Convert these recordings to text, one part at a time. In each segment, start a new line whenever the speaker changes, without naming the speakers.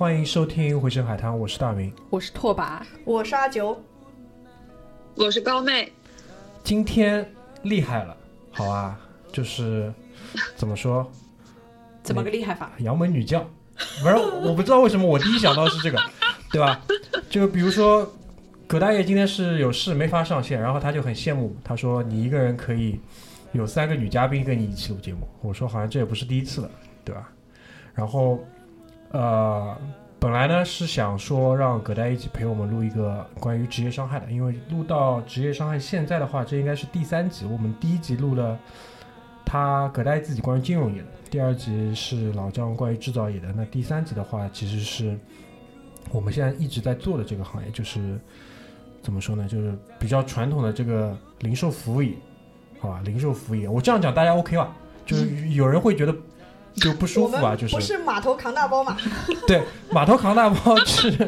欢迎收听《回声海滩》，我是大明。
我是拓跋，
我是阿九，
我是高妹，
今天厉害了，好啊，就是 怎么说，
怎么个厉害法？
杨门女将，反正我不知道为什么我第一想到是这个，对吧？就比如说葛大爷今天是有事没法上线，然后他就很羡慕，他说你一个人可以有三个女嘉宾跟你一起录节目。我说好像这也不是第一次了，对吧？然后呃，本来呢是想说让葛大一起陪我们录一个关于职业伤害的，因为录到职业伤害现在的话，这应该是第三集，我们第一集录了他葛大自己关于金融业的。第二集是老张关于制造业的，那第三集的话，其实是我们现在一直在做的这个行业，就是怎么说呢，就是比较传统的这个零售服务业，好吧，零售服务业，我这样讲大家 OK 吧？就是有人会觉得就不舒服啊，就是
不是码头扛大包嘛？
对，码头扛大包 是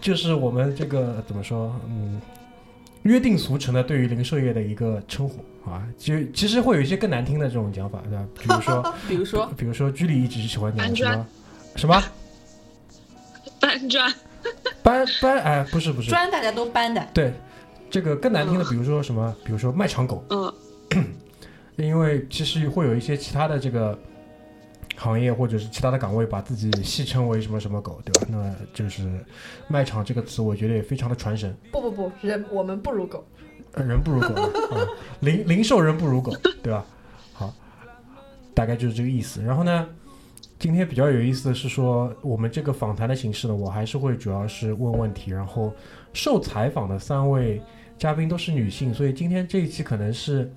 就是我们这个怎么说，嗯，约定俗成的对于零售业的一个称呼啊。就其实会有一些更难听的这种讲法，对吧？比如说，
比如说，
比如说居里一直喜欢讲
搬砖
什么什么
搬砖，
搬搬，哎，不是不是，
砖大家都搬的，
对，这个更难听的，比如说什么，比如说卖场狗，
嗯，
因为其实会有一些其他的这个行业或者是其他的岗位把自己戏称为什么什么狗，对吧？那就是卖场这个词，我觉得也非常的传神。
不不不，人我们不如狗。
呃人不如狗啊，零零售人不如狗，对吧？好，大概就是这个意思。然后呢，今天比较有意思的是说，我们这个访谈的形式呢，我还是会主要是问问题，然后受采访的三位嘉宾都是女性，所以今天这一期可能是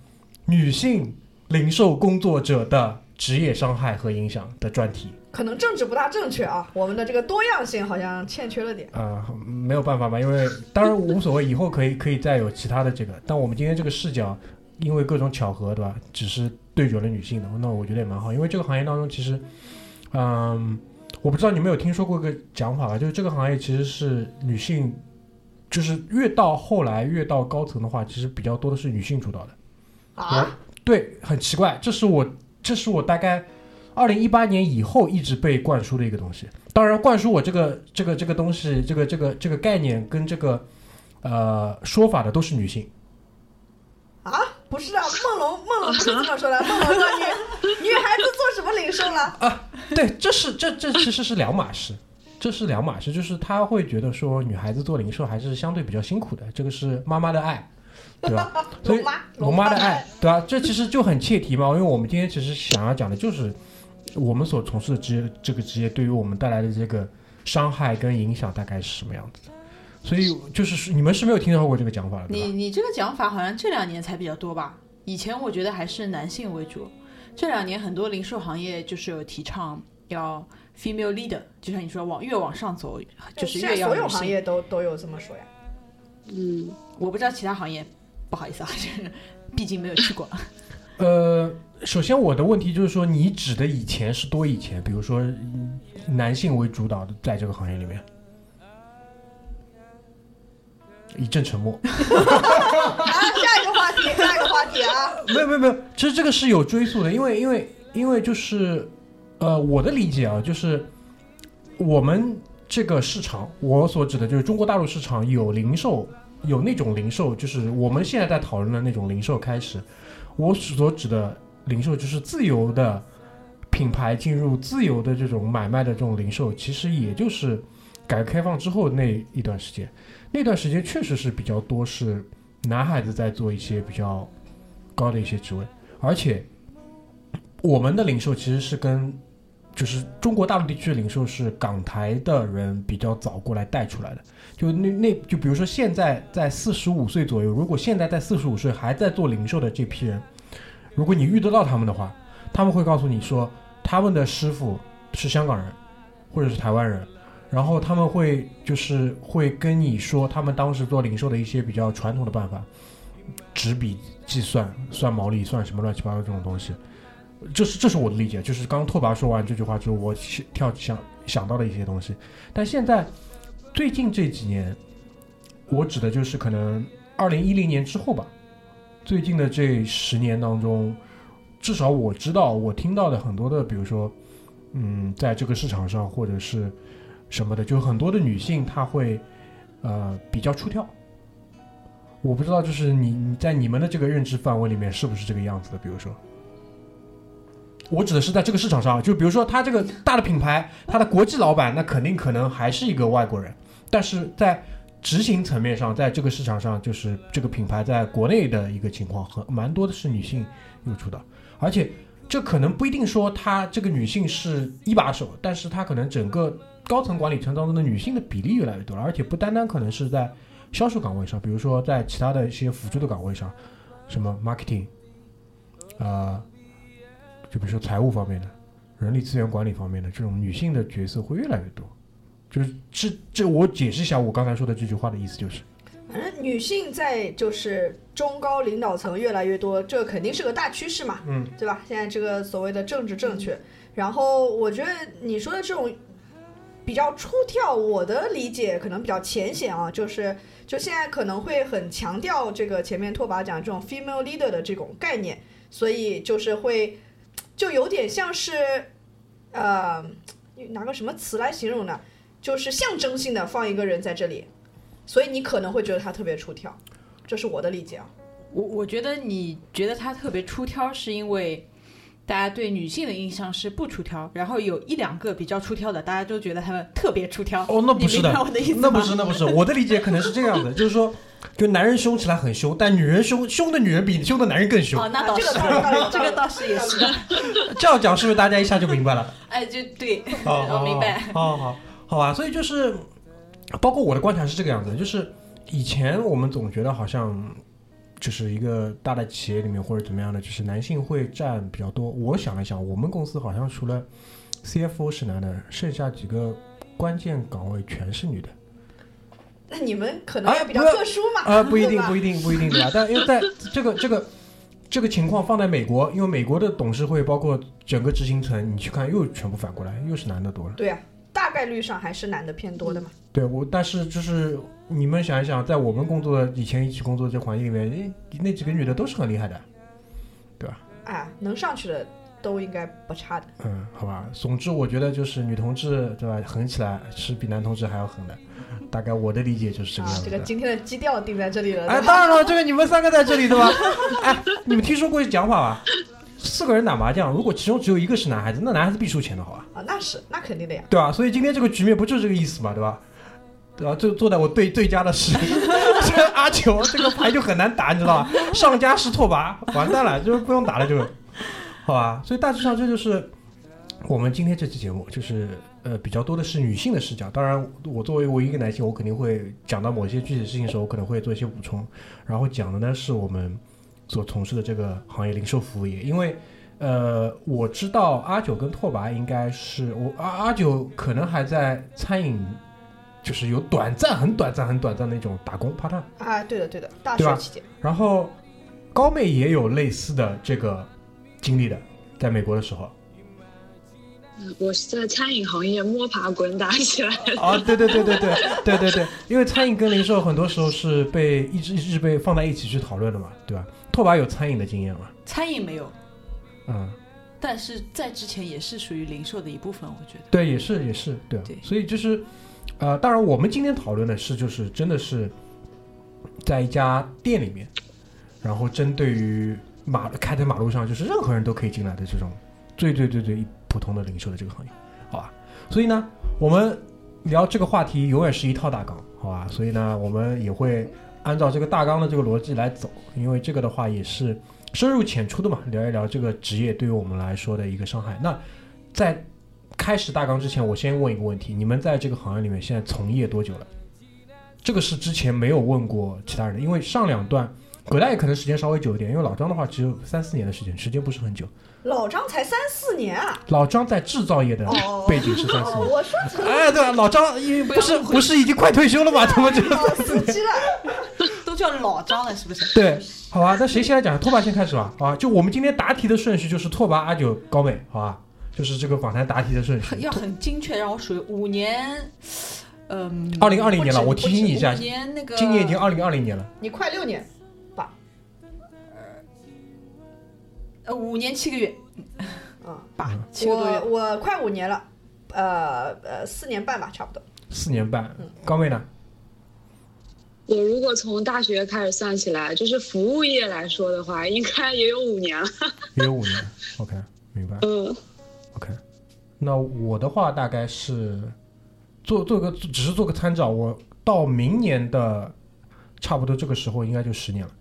女性零售工作者的职业伤害和影响的专题。
可能政治不大正确啊，我们的这个多样性好像欠缺了点。
呃，没有办法吧，因为当然无所谓，以后可以可以再有其他的这个，但我们今天这个视角，因为各种巧合，对吧？只是对准了女性的，那我觉得也蛮好，因为这个行业当中其实，嗯，我不知道你们有听说过一个讲法吧，就是这个行业其实是女性，就是越到后来越到高层的话，其实比较多的是女性主导的。
啊，
对，很奇怪，这是我这是我大概二零一八年以后一直被灌输的一个东西。当然，灌输我这个这个这个东西，这个这个这个概念跟这个呃说法的都是女性。
啊，不是啊，梦龙梦龙不是这么说的，梦龙说女女孩子做什么零售了？
对，这是这这其实是两码事，这是两码事，就是他会觉得说女孩子做零售还是相对比较辛苦的，这个是妈妈的爱，对吧？所以
龙妈
的爱，对吧？这其实就很切题嘛，因为我们今天其实想要讲的就是我们所从事的职业，这个职业对于我们带来的这个伤害跟影响大概是什么样子的。所以就是你们是没有听到过这个讲法的？
你你这个讲法好像这两年才比较多吧？以前我觉得还是男性为主，这两年很多零售行业就是有提倡要 female leader，就像你说往越往上走，就是越要。
所有行业都都有这么说呀。
嗯，
我不知道其他行业，不好意思啊，就是毕竟没有去过。
呃，首先我的问题就是说，你指的以前是多以前？比如说嗯男性为主导的，在这个行业里面，一阵沉默。
啊，下一个话题，下一个话题啊。
没有没有没有，其实这个是有追溯的，因为因为因为就是，呃，我的理解啊，就是我们这个市场，我所指的就是中国大陆市场有零售，有那种零售，就是我们现在在讨论的那种零售开始，我所指的零售就是自由的品牌进入自由的这种买卖的这种零售，其实也就是改革开放之后那一段时间，那段时间确实是比较多是男孩子在做一些比较高的一些职位，而且我们的零售其实是跟就是中国大陆地区的零售是港台的人比较早过来带出来的。就那那就比如说现在在四十五岁左右，如果现在在四十五岁还在做零售的这批人，如果你遇得到他们的话，他们会告诉你说，他们的师傅是香港人或者是台湾人，然后他们会就是会跟你说他们当时做零售的一些比较传统的办法，纸笔计算、算毛利、算什么乱七八糟这种东西。这是这是我的理解，就是刚拓跋说完这句话之后，我想跳想想到的一些东西。但现在最近这几年，我指的就是可能二零一零年之后吧，最近的这十年当中，至少我知道我听到的很多的，比如说，嗯，在这个市场上或者是什么的，就很多的女性她会呃比较出挑。我不知道，就是你你在你们的这个认知范围里面是不是这个样子的？比如说。我指的是在这个市场上，就比如说它这个大的品牌，它的国际老板，那肯定可能还是一个外国人，但是在执行层面上，在这个市场上，就是这个品牌在国内的一个情况，很蛮多的是女性入驻的，而且这可能不一定说她这个女性是一把手，但是她可能整个高层管理层当中的女性的比例越来越多了，而且不单单可能是在销售岗位上，比如说在其他的一些辅助的岗位上，什么 marketing，啊。就比如说财务方面的、人力资源管理方面的这种女性的角色会越来越多，就是这这我解释一下我刚才说的这句话的意思，就是
反正女性在就是中高领导层越来越多，这肯定是个大趋势嘛，
嗯，
对吧？现在这个所谓的政治正确，然后我觉得你说的这种比较出挑，我的理解可能比较浅显啊，就是就现在可能会很强调这个前面拓跋讲这种 female leader 的这种概念，所以就是会。就有点像是，呃，拿个什么词来形容呢？就是象征性的放一个人在这里，所以你可能会觉得他特别出挑，这是我的理解啊。
我我觉得你觉得他特别出挑，是因为大家对女性的印象是不出挑，然后有一两个比较出挑的，大家都觉得他们特别出挑。
哦，那不是的，
你明白我的意思
那不是，那不是，我的理解可能是这样的，就是说，就男人凶起来很凶，但女人凶凶的女人比凶的男人更凶。
哦，那倒是，
这个倒是
这个倒是也是。
这样讲是不是大家一下就明白了？
哎，就对，我明白。
好好好，好吧，所以就是，包括我的观察是这个样子，就是以前我们总觉得好像就是一个大的企业里面或者怎么样的，就是男性会占比较多。我想了想，我们公司好像除了 CFO 是男的，剩下几个关键岗位全是女的。
那你们可能比较特殊嘛，
啊，不一定，不一定，不一定，对吧？但因为在这个这个这个情况放在美国，因为美国的董事会包括整个执行层，你去看又全部反过来，又是男的多了。
对啊，大概率上还是男的偏多的嘛。
对我，但是就是你们想一想，在我们工作的以前一起工作的这环境里面，诶那几个女的都是很厉害的，对吧？
哎，能上去的都应该不差的。
嗯，好吧。总之，我觉得就是女同志，对吧？狠起来是比男同志还要狠的，大概我的理解就是这个样，子
这个今天的基调定在这里了。
哎，当然了，这个你们三个在这里对吧？哎，你们听说过一讲法吧？四个人打麻将，如果其中只有一个是男孩子，那男孩子必输钱的好吧？
啊，那是那肯定的呀。
对吧？所以今天这个局面不就是这个意思嘛，对吧？对吧？就坐在我对对家的是 这阿球，这个牌就很难打，你知道吧？上家是拓跋，完蛋了，就是不用打了，就好吧？所以大致上这就是我们今天这期节目，就是呃比较多的是女性的视角。当然，我作为我一个男性，我肯定会讲到某些具体事情的时候，我可能会做一些补充。然后讲的呢是我们所从事的这个行业零售服务业，因为呃我知道阿九跟拓跋应该是我阿阿九可能还在餐饮。就是有短暂、很短暂、很短暂的那种打工 part time，
啊，对的对的，大学期间。
然后高妹也有类似的这个经历的，在美国的时候。
嗯我是在餐饮行业摸爬滚打起来的。
啊，对对对对对对对对，因为餐饮跟零售很多时候是被一直一直被放在一起去讨论的嘛，对吧？拓跋有餐饮的经验吗？
餐饮没有，
嗯，
但是在之前也是属于零售的一部分，我觉得。
对，也是也是对啊，
对
所以就是，呃，当然我们今天讨论的是，就是真的是在一家店里面，然后针对于马开在马路上，就是任何人都可以进来的这种最最最最普通的零售的这个行业，好吧？所以呢，我们聊这个话题永远是一套大纲，好吧？所以呢，我们也会按照这个大纲的这个逻辑来走，因为这个的话也是深入浅出的嘛，聊一聊这个职业对于我们来说的一个伤害。那在开始大纲之前，我先问一个问题：你们在这个行业里面现在从业多久了？这个是之前没有问过其他人的，因为上两段葛大爷可能时间稍微久一点，因为老张的话只有三四年的时间，时间不是很久。
老张才三四年啊！
老张在制造业的
哦
背景是三四
哦，
年。
我说成
哎，对啊，老张因为不是不是已经快退休了吗？怎么就
老司机了。
都叫老张了，是不是？
对？好吧，那谁先来讲？拓跋先开始吧。好吧，就我们今天答题的顺序就是拓跋、阿九、高美，好吧？就是这个访谈答题的顺序。
要很精确，让我数五年。嗯，
二零二
零年了
我提醒你一下
五年那个
今年已经二零二零年了，
你快六年，
呃五年七个月
啊，
八，七个多
我
月。
我快五年了，呃呃四年半吧，差不多。
四年半。高妹呢？
我如果从大学开始算起来，就是服务业来说的话，应该也有五年了。
也有五年。OK，明白。
嗯
，OK，那我的话大概是做做个只是做个参照，我到明年的差不多这个时候应该就十年了。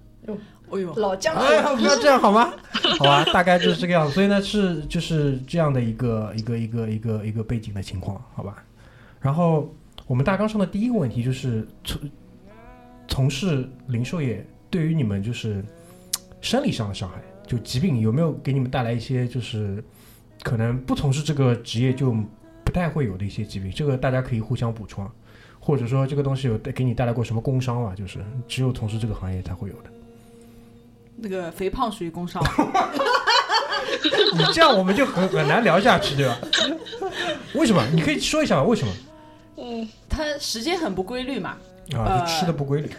哎呦，
老江湖，
哎呀，不要这样好吗？好吧，大概就是这个样子。所以呢，是就是这样的一个一个一个一个一个背景的情况，好吧。然后我们大纲上的第一个问题就是从从事零售业对于你们就是生理上的伤害，就疾病有没有给你们带来一些就是可能不从事这个职业就不太会有的一些疾病？这个大家可以互相补充啊，或者说这个东西有带给你带来过什么工伤啊？就是只有从事这个行业才会有的。
那个肥胖属于工伤，
你这样我们就很很难聊下去，对吧？为什么？你可以说一下为什么
嗯，他时间很不规律嘛。
啊？吃的不规律。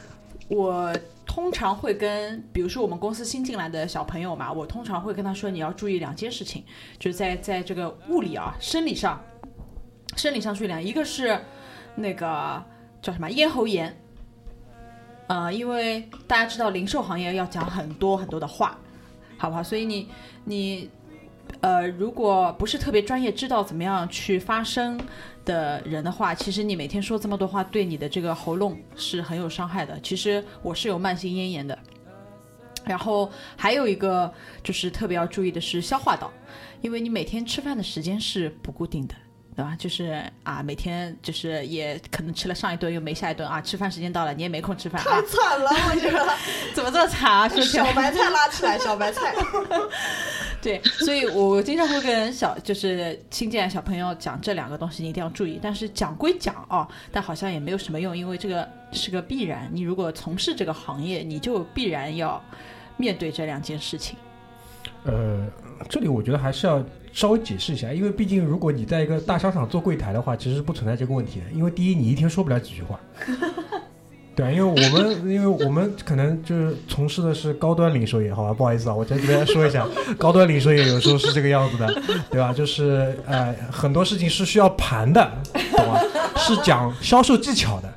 我通常会跟，比如说我们公司新进来的小朋友嘛，我通常会跟他说，你要注意两件事情，就是在在这个物理啊、生理上，生理上注意两，一个是那个叫什么咽喉炎，呃，因为大家知道零售行业要讲很多很多的话，好不好？所以你你呃，如果不是特别专业，知道怎么样去发声的人的话，其实你每天说这么多话，对你的这个喉咙是很有伤害的。其实我是有慢性咽炎的，然后还有一个就是特别要注意的是消化道，因为你每天吃饭的时间是不固定的。对吧？就是啊，每天就是也可能吃了上一顿又没下一顿啊，吃饭时间到了你也没空吃饭啊
太，惨了，我觉得。
怎么这么惨啊？是，
小白菜拉起来，小白菜。
对，所以我经常会跟小就是新进来小朋友讲这两个东西，你一定要注意。但是讲归讲哦，但好像也没有什么用，因为这个是个必然。你如果从事这个行业，你就必然要面对这两件事情。
呃，这里我觉得还是要稍微解释一下，因为毕竟如果你在一个大商场做柜台的话，其实是不存在这个问题的。因为第一，你一天说不了几句话。对啊，因为我们，因为我们可能就是从事的是高端零售业，好吧，不好意思啊，我在这边说一下，高端零售业有时候是这个样子的，对吧？就是呃，很多事情是需要盘的，懂吗？是讲销售技巧的，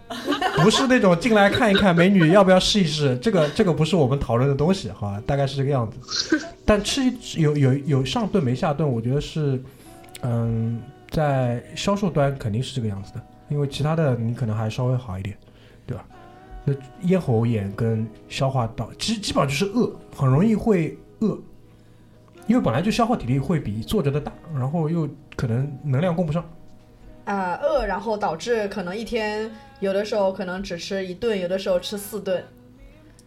不是那种进来看一看美女要不要试一试，这个这个不是我们讨论的东西，好吧？大概是这个样子。但吃有有有上顿没下顿，我觉得是，嗯，在销售端肯定是这个样子的，因为其他的你可能还稍微好一点？那咽喉炎跟消化道，其实基本上就是饿，很容易会饿，因为本来就消耗体力会比坐着的大，然后又可能能量供不上。
啊、饿，然后导致可能一天有的时候可能只吃一顿，有的时候吃四顿，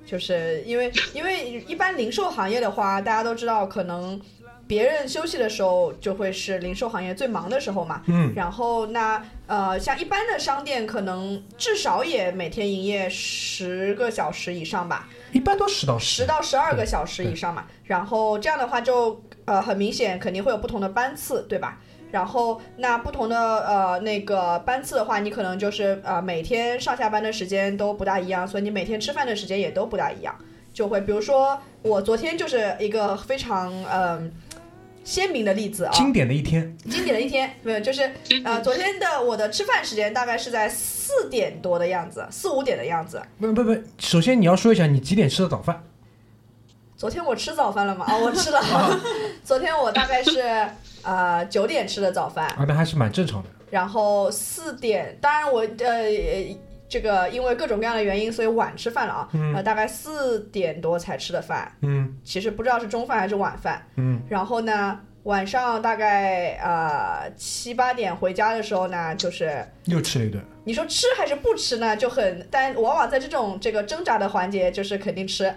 就是因为因为一般零售行业的话，大家都知道，可能别人休息的时候就会是零售行业最忙的时候嘛。
嗯，
然后那呃，像一般的商店，可能至少也每天营业十个小时以上吧。
一般都十到
十到十二个小时以上嘛。然后这样的话就呃很明显肯定会有不同的班次，对吧？然后那不同的呃那个班次的话，你可能就是呃每天上下班的时间都不大一样，所以你每天吃饭的时间也都不大一样。就会比如说我昨天就是一个非常嗯、鲜明的例子啊，
经典的一天，
经典的一天，没有，就是呃，昨天的我的吃饭时间大概是在四点多的样子，四五点的样子。
不不不，首先你要说一下你几点吃的早饭？
昨天我吃早饭了吗？啊，我吃了。昨天我大概是呃九点吃的早饭，
啊，那还是蛮正常的。
然后四点，当然我呃这个因为各种各样的原因，所以晚吃饭了啊，
嗯。
呃大概四点多才吃的饭，
嗯。
其实不知道是中饭还是晚饭。
嗯。
然后呢，晚上大概呃七八点回家的时候呢，就是
又吃了一顿。
你说吃还是不吃呢，就很，但往往在这种这个挣扎的环节，就是肯定吃，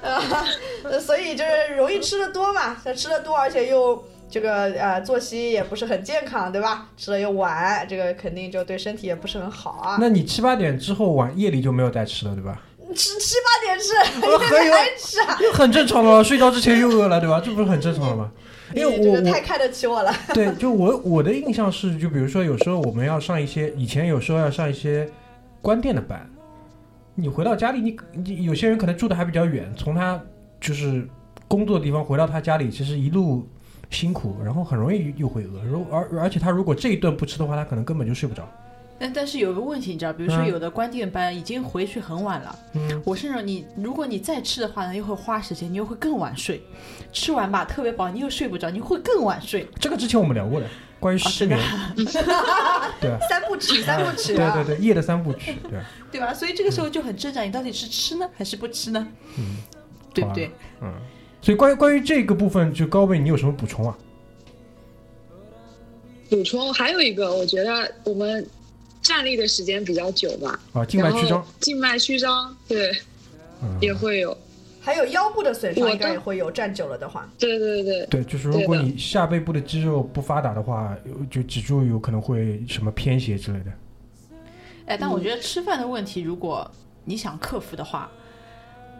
呃，所以就是容易吃的多嘛，吃的多，而且又这个呃作息也不是很健康，对吧？吃的又晚，这个肯定就对身体也不是很好啊。
那你七八点之后晚夜里就没有再吃了，对吧？
吃七八点吃，
我 很有
还吃啊？
很正常了，睡觉之前又饿了，对吧？这不是很正常的吗？因为我我
这个太看得起我了。
对，就我我的印象是，就比如说有时候我们要上一些，以前有时候要上一些关店的班，你回到家里，你你有些人可能住的还比较远，从他就是工作的地方回到他家里，其实一路辛苦，然后很容易又会饿，如而而且他如果这一顿不吃的话，他可能根本就睡不着。
但但是有个问题，你知道，比如说
嗯
有的关店班已经回去很晚了，
嗯，
我是那种你，如果你再吃的话呢，又会花时间，你又会更晚睡。吃完吧特别饱，你又睡不着，你会更晚睡。
这个之前我们聊过的，关于失眠，对 吧？
三部曲，三部曲啊！
对对对，夜的三部曲，对吧？
对吧？所以这个时候就很挣扎，你到底是吃呢，还是不吃呢？
嗯，
对不对？
嗯，所以关于关于这个部分，就高位你有什么补充啊？
补充还有一个，我觉得我们站立的时间比较久吧，
啊，静脉曲张，
静脉曲张，对，
嗯，
也会有，
还有腰部的损伤，应该也会有，站久了的话。
对对对，
对，就是如果你下背部的肌肉不发达的话，有就脊柱有可能会什么偏斜之类的。
哎，但我觉得吃饭的问题，如果你想克服的话，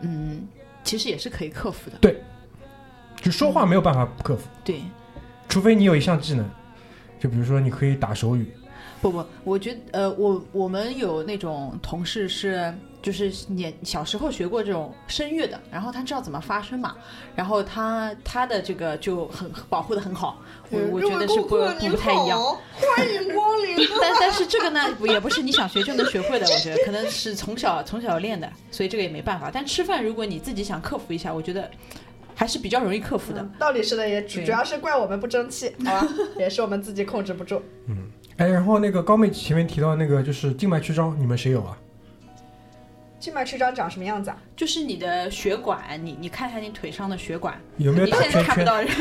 嗯，其实也是可以克服的。
就说话没有办法克服，
对，
除非你有一项技能，就比如说你可以打手语，
不不，我觉得呃，我我们有那种同事是，就是年小时候学过这种声乐的，然后他知道怎么发声嘛，然后他他的这个就很保护的很好，我我觉得是不不不太一样。
欢迎光临。
但但是这个呢，不也不是你想学就能学会的，我觉得可能是从小从小练的，所以这个也没办法。但吃饭如果你自己想克服一下，我觉得还是比较容易克服的。
道理是的，也主主要是怪我们不争气，好吧？也是我们自己控制不住。
嗯哎，然后那个高妹前面提到那个就是静脉曲张，你们谁有啊？
静脉曲张长什么样子啊？
就是你的血管，你你看一下你腿上的血管，
有没有
你现在
大圈圈？
看不到人。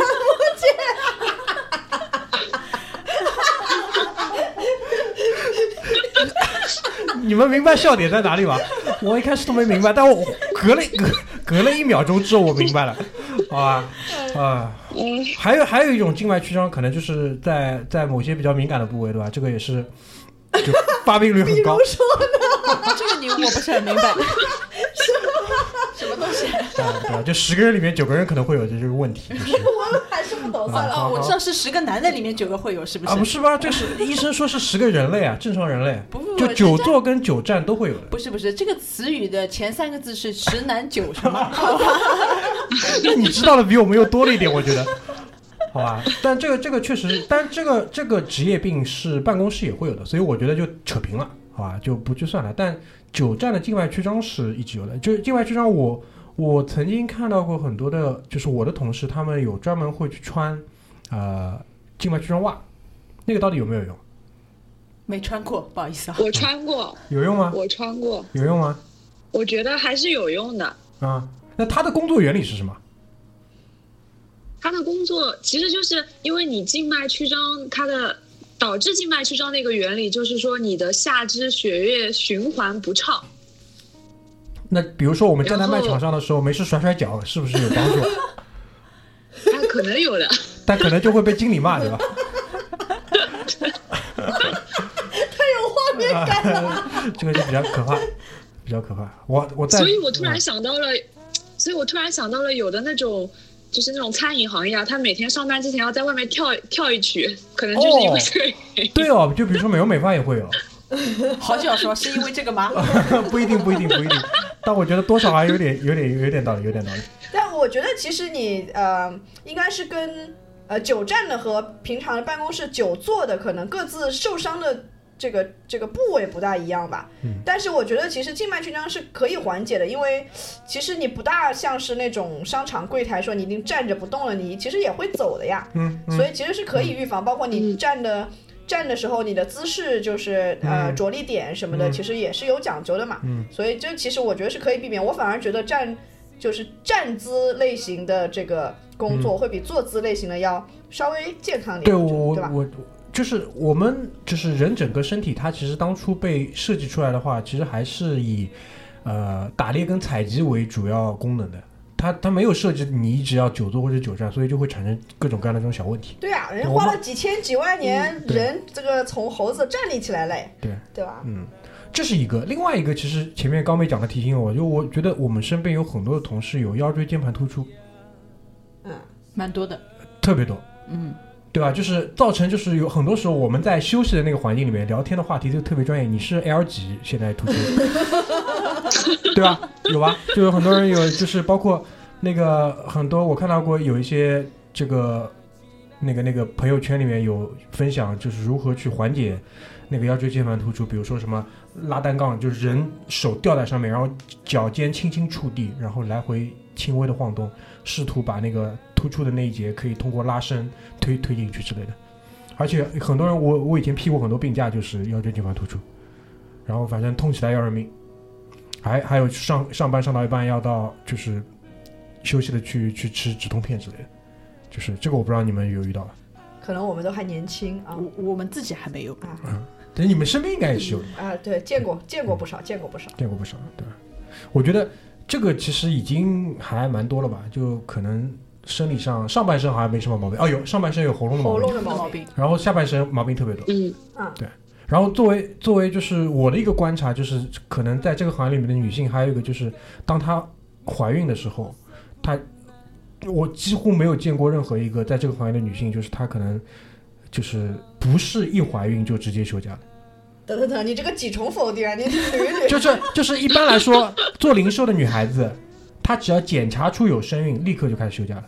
你们明白笑点在哪里吗？我一开始都没明白，但我隔了隔隔了一秒钟之后我明白了，好吧？啊，
嗯，
还有还有一种静脉曲张，可能就是在在某些比较敏感的部位，对吧？这个也是就发病率很高。
这个你我不是很明白，什么东西？
啊，对吧？就十个人里面九个人可能会有这这个问题，就是
算了。
哦，我知道是十个男的里面九个会有，是不是？
啊，不是吧？这是 医生说是十个人类啊，正常人类，
不不不，
就久坐跟久站都会有的。
不是不是，这个词语的前三个字是十男九什么？
那你知道的比我们又多了一点，我觉得，好吧？但这个这个确实，但这个这个职业病是办公室也会有的，所以我觉得就扯平了，好吧？就不去算了。但久站的静脉曲张是一直有的，就是静脉曲张我，我曾经看到过很多的，就是我的同事他们有专门会去穿呃静脉曲张袜，那个到底有没有用？
没穿过，不好意思啊。
我穿过，
有用吗？
我穿过，
有用吗？
我觉得还是有用的。
啊，那它的工作原理是什么？
他的工作其实就是因为你静脉曲张，它的导致静脉曲张的一个原理就是说你的下肢血液循环不畅。
那比如说我们站在卖场上的时候，没事甩甩脚，是不是有帮助？
他可能有的，
但可能就会被经理骂，对吧？
太有画面感了。
这个就比较可怕，比较可怕。我我在，
所以我突然
嗯
想到了，所以我突然想到了有的那种。就是那种餐饮行业啊，他每天上班之前要在外面跳跳一曲，可能就是因为这个原因。
对哦，就比如说美容美发也会有，
好久说是因为这个吗？
不一定不一定不一定，但我觉得多少还有点有点有点道理，有点道理。
但我觉得其实你呃，应该是跟呃久站的和平常的办公室久坐的可能各自受伤的这个这个部位不大一样吧。
嗯
但是我觉得其实静脉曲张是可以缓解的，因为其实你不大像是那种商场柜台说你已经站着不动了，你其实也会走的呀。
嗯嗯
所以其实是可以预防，包括你站的。站的时候，你的姿势就是呃
嗯
着力点什么的，
嗯
其实也是有讲究的嘛。
嗯
所以这其实我觉得是可以避免。我反而觉得站就是站姿类型的这个工作会比坐姿类型的要稍微健康点，
对
我对吧？
我我就是我们就是人整个身体，它其实当初被设计出来的话，其实还是以呃打猎跟采集为主要功能的。它它没有设置你一直要久坐或者久站，所以就会产生各种各样的这种小问题。
对啊，人花了几千几万年，
对
人这个从猴子站立起来嘞，
对
对吧？
嗯，这是一个。另外一个，其实前面高梅讲的提醒我，就我觉得我们身边有很多的同事有腰椎间盘突出，
嗯，
蛮多的，
特别多。
嗯，
对吧？就是造成就是有很多时候我们在休息的那个环境里面聊天的话题就特别专业。你是 L 几现在突出，对吧？有吧？就有很多人有，就是包括那个很多我看到过有一些这个那个那个朋友圈里面有分享，就是如何去缓解那个腰椎间盘突出，比如说什么拉单杠，就是人手吊在上面，然后脚尖轻轻触地，然后来回轻微的晃动，试图把那个突出的那一节可以通过拉伸推推进去之类的。而且很多人，我我以前批过很多病假，就是腰椎间盘突出，然后反正痛起来要人命。还还有上上班上到一半要到就是休息的去去吃止痛片之类的，就是这个我不知道你们有遇到吧？
可能我们都还年轻啊
我我们自己还没有，
啊
但你们身边应该也是有的
啊，对，见过见过不少，见过不少。
见过不少，对吧？我觉得这个其实已经还蛮多了吧，就可能生理上上半身好像没什么毛病，哦有上半身有喉咙的毛病。
喉咙，的毛病，
的毛病，
然后下半身毛病特别多。
嗯，对。
然后作为作为就是我的一个观察，就是可能在这个行业里面的女性，还有一个就是当她怀孕的时候，她我几乎没有见过任何一个在这个行业的女性，就是她可能就是不是一怀孕就直接休假的，
等等等，你这个几重否定啊？你捋一捋。
就是就是一般来说 做零售的女孩子，她只要检查出有身孕，立刻就开始休假了。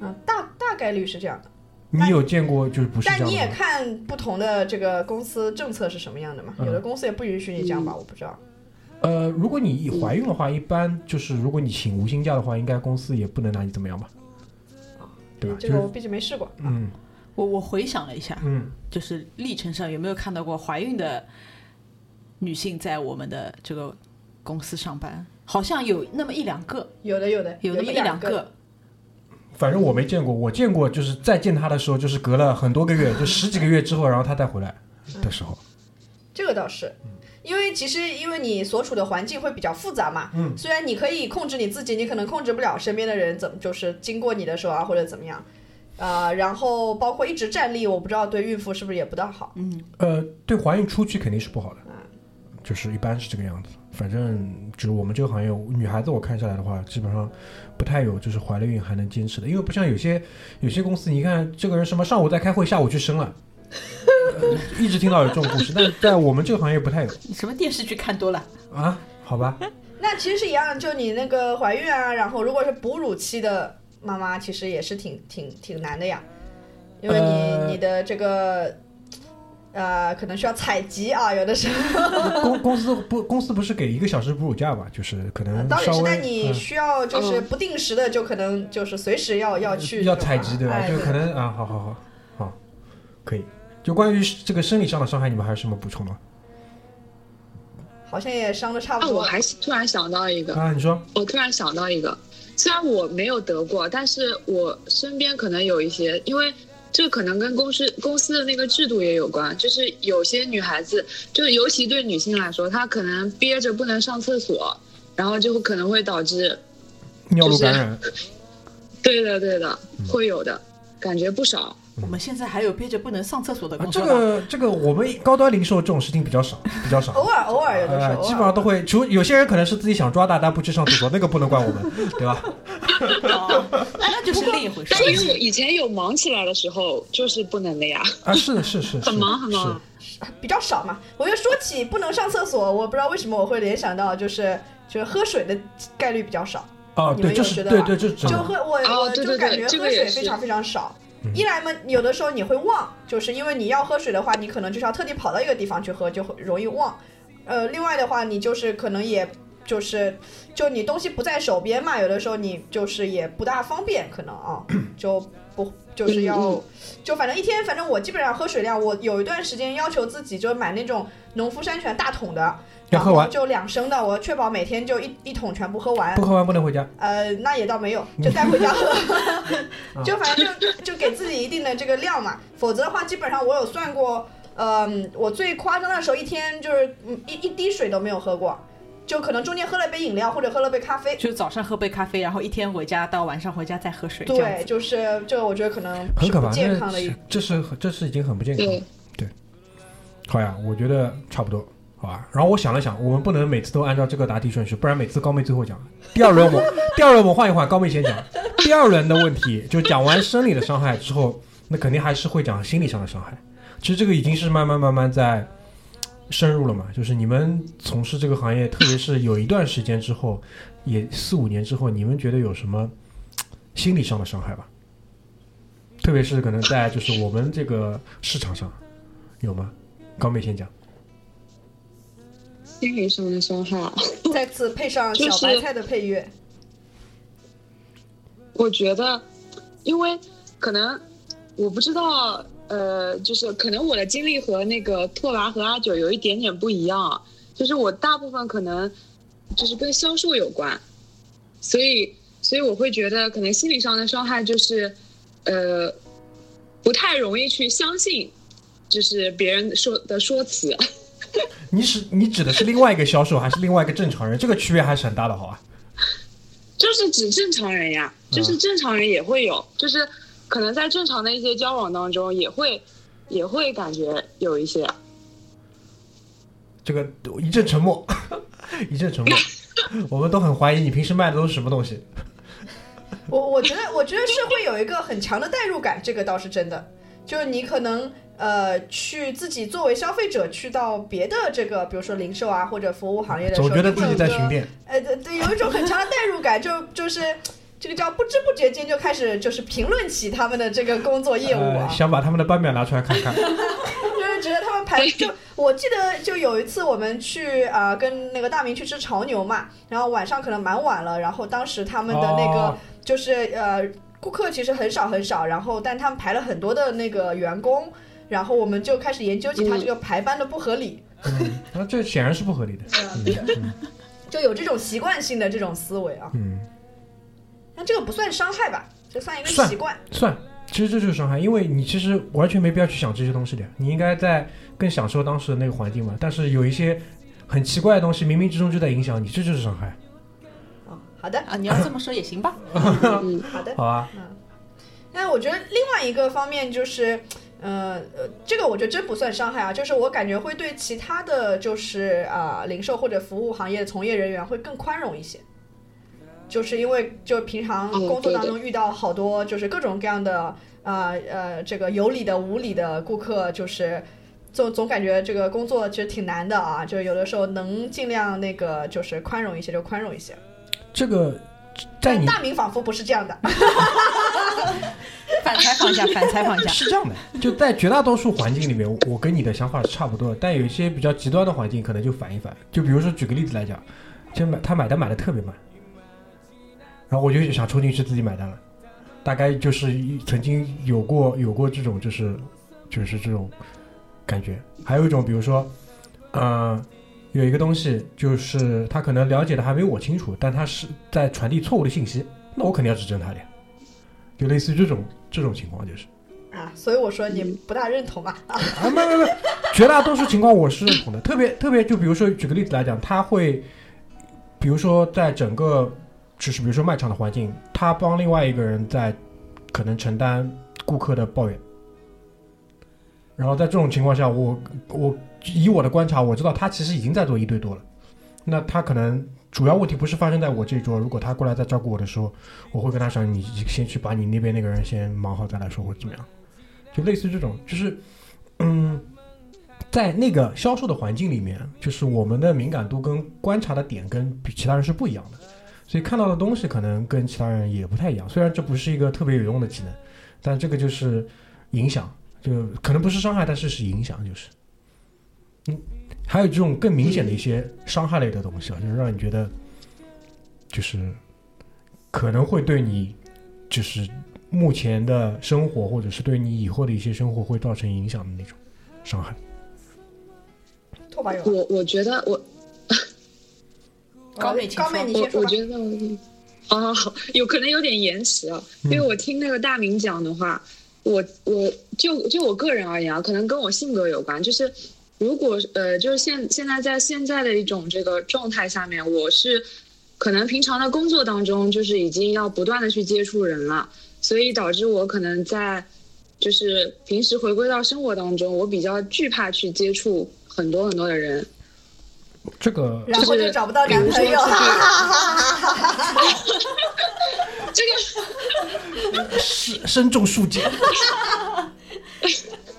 嗯，大大概率是这样的，
你有见过就是不是这
但你也？看不同的这个公司政策是什么样的嘛？
嗯
有的公司也不允许你这样吧？我不知道。
呃，如果你怀孕的话，一般就是如果你请无薪假的话，应该公司也不能拿你怎么样吧？对吧？
这个我毕竟没试过。啊
嗯
我我回想了一下，
嗯。
就是历程上有没有看到过怀孕的女性在我们的这个公司上班？好像有那么一两个，
有的有的
有那么
一。
两个。
反正我没见过，我见过就是再见她的时候，就是隔了很多个月，就十几个月之后，然后她再回来的时候，
这个倒是，因为其实因为你所处的环境会比较复杂嘛。
嗯，
虽然你可以控制你自己，你可能控制不了身边的人怎么就是经过你的时候啊或者怎么样。呃，然后包括一直站立，我不知道对孕妇是不是也不大好。
嗯，
呃，对怀孕初期肯定是不好的，就是一般是这个样子。反正就是我们这个行业，女孩子我看下来的话，基本上不太有就是怀了孕还能坚持的，因为不像有些有些公司，你看这个人什么上午在开会，下午去生了，呃 一直听到有这种故事，但在我们这个行业不太有
你什么电视剧看多了？
啊，好吧？
那其实是一样的，就你那个怀孕啊，然后如果是哺乳期的妈妈，其实也是挺挺挺难的呀，因为你、
呃
你的这个呃可能需要采集啊，有的时候。
公公司不公司不是给一个小时哺乳假吧，就是可能
道理是，
稍微
但你
嗯
需要就是不定时的，就可能就是随时要要去
要采集对吧？
哎
就可能啊，好好好好，可以。就关于这个生理上的伤害，你们还有什么补充吗？
好像也伤的差不
啊，我
多。
还突然想到一个，
啊，你说，
我突然想到一个，虽然我没有得过，但是我身边可能有一些，因为这可能跟公司公司的那个制度也有关，就是有些女孩子，就尤其对女性来说，她可能憋着不能上厕所，然后就可能会导致，
尿路感染，
对的 对的，
嗯。
会有的，感觉不少。
我们现在还有憋着不能上厕所的
啊这
工作吧？
个这个我们高端零售这种事情比较少，比较少。
偶尔偶尔有的时
呃
候，，
基本上都会，除有些人可能是自己想抓大，但不去上厕所，那个不能怪我们，对吧？
哦，那就是另一回事
但。因为我以前有忙起来的时候，就是不能的呀。
啊，是是是，
很忙很忙
比较少嘛。我觉得说起不能上厕所，我不知道为什么我会联想到就是就是喝水的概率比较少。
哦，对，就是对对，这是真的。
就喝我、
哦
我就感觉喝水非常非常少。一来嘛，有的时候你会忘，就是因为你要喝水的话，你可能就是要特地跑到一个地方去喝，就会容易忘。呃，另外的话，你就是可能也就是就你东西不在手边嘛，有的时候你就是也不大方便，可能啊，就不就是要
嗯
就反正一天，反正我基本上喝水量，我有一段时间要求自己就买那种农夫山泉大桶的，
要喝完。
然后就两升的，我确保每天就一一桶全部喝完。
不。喝完不能回家。
呃，那也倒没有，就带回家喝，就反正就就给自己一定的这个量嘛，否则的话，基本上我有算过，嗯、我最夸张的时候一天就是嗯一一滴水都没有喝过，就可能中间喝了杯饮料或者喝了杯咖啡。
就早上喝杯咖啡，然后一天回家到晚上回家再喝水，
对，就是这个，我觉得可能是不
很可怕，
健康的一
这是这是已经很不健康了。
对。
对，好呀，我觉得差不多，好吧。然后我想了想，我们不能每次都按照这个答题顺序，不然每次高妹最后讲。第二轮我第二轮我们换一换，高妹先讲。第二轮的问题就讲完生理的伤害之后，那肯定还是会讲心理上的伤害。其实这个已经是慢慢慢慢在深入了嘛，就是你们从事这个行业，特别是有一段时间之后，也四五年之后，你们觉得有什么心理上的伤害吧？特别是可能在就是我们这个市场上有吗？高妹先讲。
心理上的伤害，
再次配上
就是
小白菜的配乐，
我觉得，因为可能我不知道，呃，就是可能我的经历和那个拓跋和阿九有一点点不一样，就是我大部分可能就是跟销售有关，所以所以我会觉得可能心理上的伤害就是，呃，不太容易去相信，就是别人说的说辞。
你是你指的是另外一个销售，还是另外一个正常人？这个区别还是很大的，好吧？
就是指正常人呀，就是正常人也会有，就是可能在正常的一些交往当中也会也会感觉有一些，
这个一阵沉默，一阵沉默。我们都很怀疑你平时卖的都是什么东西。
我我觉得我觉得是会有一个很强的代入感，这个倒是真的。就是你可能呃去自己作为消费者去到别的这个，比如说零售啊或者服务行业的时候，
总觉得自己在
你会有一个
巡店。
呃，对对，有一种很强的代入感，就就是这个叫不知不觉间就开始就是评论起他们的这个工作业务啊
呃，，想把他们的班表拿出来看看。
就是觉得他们排就我记得就有一次我们去啊、呃跟那个大明去吃潮牛嘛，然后晚上可能蛮晚了，然后当时他们的那个
哦
就是呃顾客其实很少很少，然后但他们排了很多的那个员工。然后我们就开始研究起他这个排班的不合理，
嗯，那这显然是不合理的。嗯
就有这种习惯性的这种思维啊。
嗯，
那这个不算伤害吧？这算一个习惯。
算，其实这就是伤害，因为你其实完全没必要去想这些东西的，你应该在更享受当时的那个环境嘛。但是有一些很奇怪的东西，冥冥之中就在影响你，这就是伤害，
哦，好的，
啊，你要这么说也行吧。
嗯，
好的。
好吧？
那我觉得另外一个方面就是，呃呃，这个我觉得真不算伤害啊，就是我感觉会对其他的就是啊、零售或者服务行业从业人员会更宽容一些，就是因为就平常工作当中遇到好多就是各种各样的呃呃这个有理的无理的顾客，就是。总总感觉这个工作其实挺难的啊，就有的时候能尽量那个就是宽容一些就宽容一些。
这个在你
大明仿佛不是这样的，
反采访一下，反采访一下。
是这样的，就在绝大多数环境里面，我我跟你的想法是差不多的，但有一些比较极端的环境，可能就反一反。就比如说举个例子来讲，就买他买单买的特别慢，然后我就想冲进去自己买单了，大概就是一曾经有过有过这种就是就是这种感觉。还有一种，比如说，呃，有一个东西就是他可能了解的还没我清楚，但他是在传递错误的信息，那我肯定要指正他的呀，就类似于这种这种情况就是。
啊，所以我说你不大认同吧。啊，
啊，没没没，绝大多数情况我是认同的。特别特别，就比如说举个例子来讲，他会，比如说在整个，就是比如说卖场的环境，他帮另外一个人在可能承担顾客的抱怨，然后在这种情况下，我我以我的观察，我知道他其实已经在做一对多了。那他可能主要问题不是发生在我这桌，如果他过来再照顾我的时候，我会跟他说，你先去把你那边那个人先忙好再来说，或怎么样。就类似这种，就是，嗯，在那个销售的环境里面，就是我们的敏感度跟观察的点跟其他人是不一样的，所以看到的东西可能跟其他人也不太一样。虽然这不是一个特别有用的技能，但这个就是影响，就可能不是伤害，但是是影响，就是，嗯，还有这种更明显的一些伤害类的东西啊，就是让你觉得，就是可能会对你，就是目前的生活，或者是对你以后的一些生活会造成影响的那种伤害。
我我觉得我
高妹请
高妹
说
你先说吧。
我我觉得我啊，有可能有点延迟啊，因为我听那个大明讲的话，我我就就我个人而言啊，可能跟我性格有关，就是如果呃，就是现现在在现在的一种这个状态下面，我是可能平常的工作当中，就是已经要不断的去接触人了，所以导致我可能在就是平时回归到生活当中，我比较惧怕去接触很多很多的人。
这个
然后就找不到男朋友，
比如说
哈哈哈哈哈哈！
这个
是身中数箭，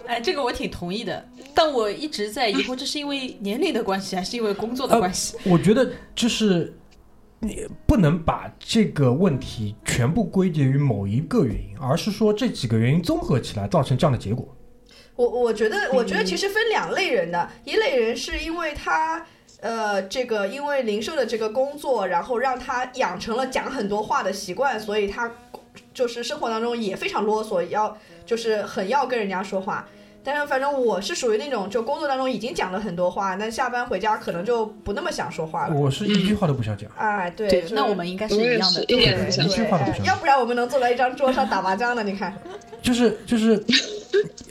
哎，这个我挺同意的，但我一直在疑惑，这是因为年龄的关系，还是因为工作的关系？
我觉得就是你不能把这个问题全部归结于某一个原因，而是说这几个原因综合起来造成这样的结果。
我我觉得，我觉得其实分两类人的，一类人是因为他。呃，这个因为零售的这个工作，然后让他养成了讲很多话的习惯，所以他就是生活当中也非常啰嗦，要就是很要跟人家说话。但是反正我是属于那种，就工作当中已经讲了很多话，那下班回家可能就不那么想说话了。
我是一句话都不想讲。
哎，对，
那我们应该是一样的。
一点
对
一句话都不想
要不然我们能坐在一张桌上打麻将呢？你看，
就是就是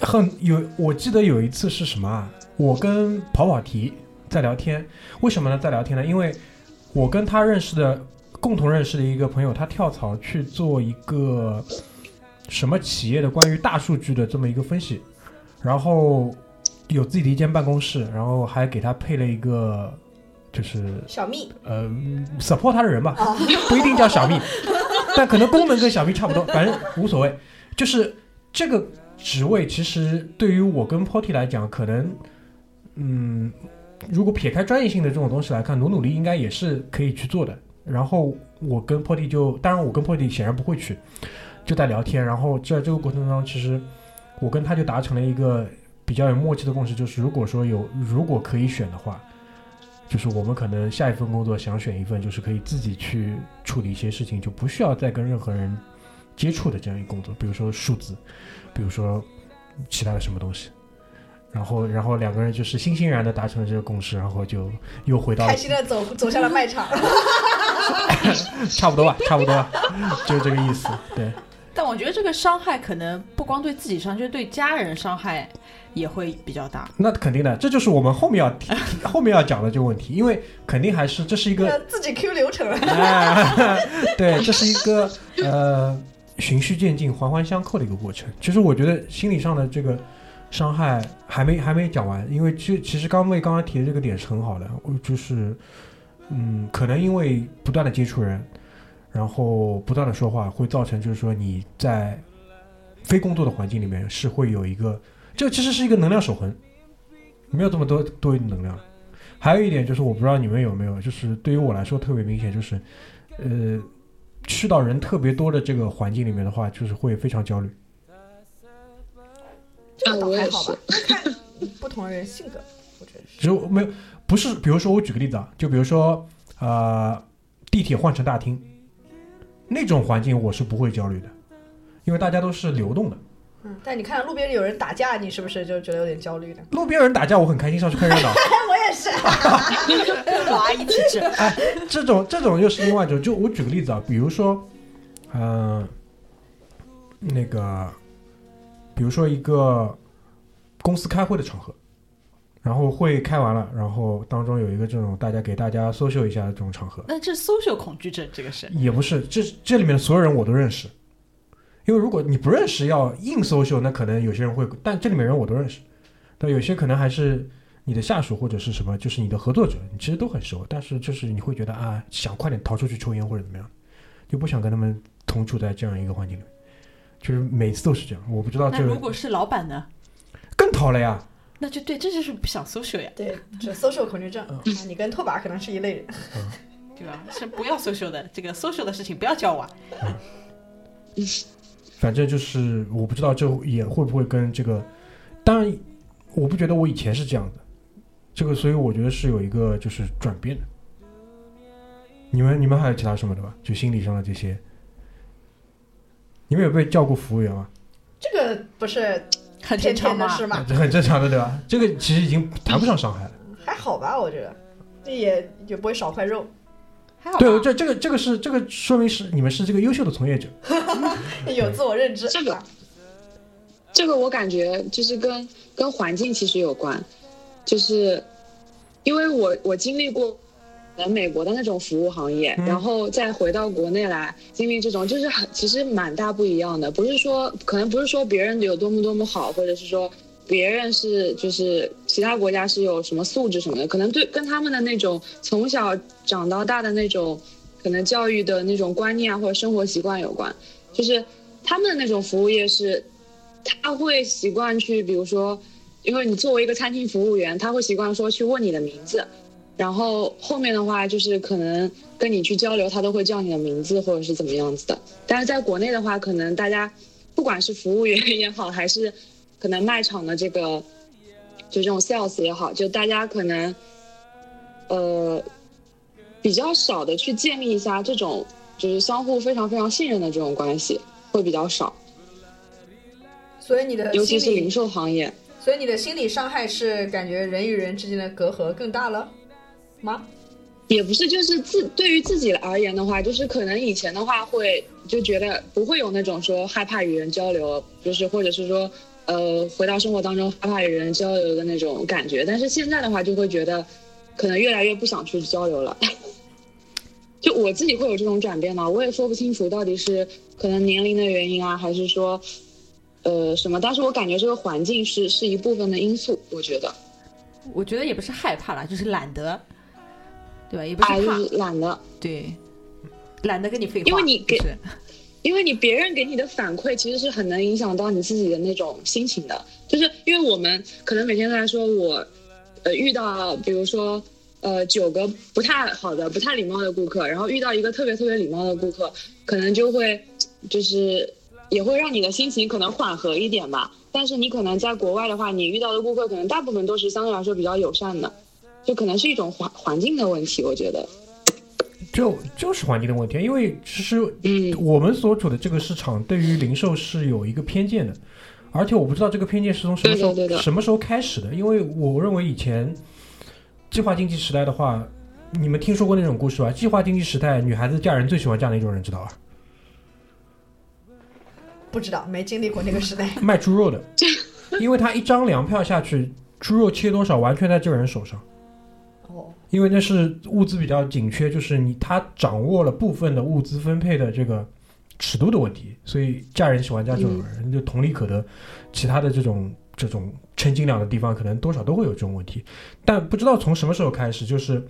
很有，我记得有一次是什么啊？我跟跑跑题在聊天，为什么呢？在聊天呢？因为我跟他认识的共同认识的一个朋友，他跳槽去做一个什么企业的关于大数据的这么一个分析，然后有自己的一间办公室，然后还给他配了一个就是
小蜜
呃 support 他的人吧，
啊，
不一定叫小蜜，但可能功能跟小蜜差不多，反正无所谓。就是这个职位，其实对于我跟 Potty 来讲，可能，嗯，如果撇开专业性的这种东西来看，努努力应该也是可以去做的。然后我跟 Potty 就，当然我跟 Potty 显然不会去，就在聊天。然后在这个过程当中，其实我跟他就达成了一个比较有默契的共识，就是如果说有如果可以选的话，就是我们可能下一份工作想选一份，就是可以自己去处理一些事情，就不需要再跟任何人接触的这样一个工作，比如说数字，比如说其他的什么东西。然后，然后两个人就是欣欣然的达成了这个共识，然后就又回到了
开心的走走向了卖场。
差不多吧，差不多吧，就是这个意思。对，
但我觉得这个伤害可能不光对自己伤，就是对家人伤害也会比较大。
那肯定的，这就是我们后面要提 后面要讲的这个问题，因为肯定还是这是一个
呃自己 Q 流程了。
哎，对，这是一个呃循序渐进、环环相扣的一个过程。其实我觉得心理上的这个伤害还没还没讲完，因为其其实刚妹刚刚提的这个点是很好的，我就是嗯，可能因为不断的接触人，然后不断的说话，会造成就是说你在非工作的环境里面是会有一个，这其实是一个能量守恒，没有这么多多余的能量。还有一点就是，我不知道你们有没有，就是对于我来说特别明显，就是，呃，去到人特别多的这个环境里面的话，就是会非常焦虑。
这个倒
啊我
还好吧
是，
看不同人性格，我觉得是。
只有没有不是，比如说我举个例子啊，就比如说呃，地铁换乘大厅那种环境，我是不会焦虑的，因为大家都是流动的。
嗯，但你看路边有人打架，你是不是就觉得有点焦虑呢？
路边有人打架，我很开心上去看热闹。
我也是。
老阿姨体质，
这种这种又是另外一种。就我举个例子啊，比如说，嗯、那个，比如说一个公司开会的场合，然后会开完了，然后当中有一个这种大家给大家 social 一下的这种场合，
那这 social 恐惧症，这个是
也不是，这这里面所有人我都认识，因为如果你不认识要硬 social，那可能有些人会，但这里面人我都认识，但有些可能还是你的下属或者是什么，就是你的合作者，你其实都很熟，但是就是你会觉得啊，想快点逃出去抽烟或者怎么样，就不想跟他们同处在这样一个环境里面，就是每次都是这样，我不知道
那
这个
如果是老板呢？
更逃了呀，
那就对，这就是不想 social 呀，
对，是 social 恐惧症。
嗯
啊你跟拓跋可能是一类人。
对吧？是不要 social 的，这个 social 的事情不要教我。
反正就是我不知道这也会不会跟这个，当然我不觉得我以前是这样的，这个所以我觉得是有一个就是转变的。你们你们还有其他什么的吧？就心理上的这些，你们有被叫过服务员吗？
这个不是
很正常
的事吗？
这 很正常的，对吧？这个其实已经谈不上伤害了。
还好吧，我觉得，这也也不会少块肉，
还好吧
对，这这个这个是这个说明是你们是这个优秀的从业者。
有自我认知。
这个这个我感觉就是跟跟环境其实有关，就是因为我我经历过在美国的那种服务行业，
嗯
然后再回到国内来经历这种，就是很其实蛮大不一样的。不是说可能不是说别人有多么多么好，或者是说别人是就是其他国家是有什么素质什么的，可能对跟他们的那种从小长到大的那种可能教育的那种观念啊或者生活习惯有关。就是他们的那种服务业是，他会习惯去，比如说，因为你作为一个餐厅服务员，他会习惯说去问你的名字，然后后面的话就是可能跟你去交流，他都会叫你的名字或者是怎么样子的。但是在国内的话，可能大家不管是服务员也好，还是可能卖场的这个就这种 sales 也好，就大家可能呃比较少的去建立一下这种就是相互非常非常信任的这种关系会比较少，
所以你的
尤其，是零售行业。
所以你的心理伤害是感觉人与人之间的隔阂更大了吗？
也不是，就是自对于自己而言的话，就是可能以前的话会就觉得不会有那种说害怕与人交流，就是或者是说呃回到生活当中害怕与人交流的那种感觉，但是现在的话就会觉得可能越来越不想去交流了。就我自己会有这种转变呢，我也说不清楚到底是可能年龄的原因啊，还是说呃什么，但是我感觉这个环境是是一部分的因素，我觉得
我觉得也不是害怕啦，就是懒得，对吧？也不
啊就
是
懒得。
对，懒得跟你废话。
因为你给
就是
因为你别人给你的反馈其实是很能影响到你自己的那种心情的，就是因为我们可能每天都在说我，呃，遇到比如说呃九个不太好的、不太礼貌的顾客，然后遇到一个特别特别礼貌的顾客，可能就会就是也会让你的心情可能缓和一点吧。但是你可能在国外的话，你遇到的顾客可能大部分都是相对来说比较友善的，就可能是一种环环境的问题，我觉得，
就就是环境的问题，因为其实
嗯。
我们所处的这个市场对于零售是有一个偏见的，而且我不知道这个偏见是从什么时候
对的对
什么时候开始的。因为我认为以前计划经济时代的话，你们听说过那种故事吧？计划经济时代，女孩子嫁人最喜欢嫁哪种人，知道吧？
不知道，没经历过那个时代。
卖猪肉的，因为他一张粮票下去，猪肉切多少完全在这个人手上。因为那是物资比较紧缺，就是你他掌握了部分的物资分配的这个尺度的问题，所以嫁人喜欢嫁这种人，就同理可得。其他的这种这种称斤两的地方，可能多少都会有这种问题，但不知道从什么时候开始，就是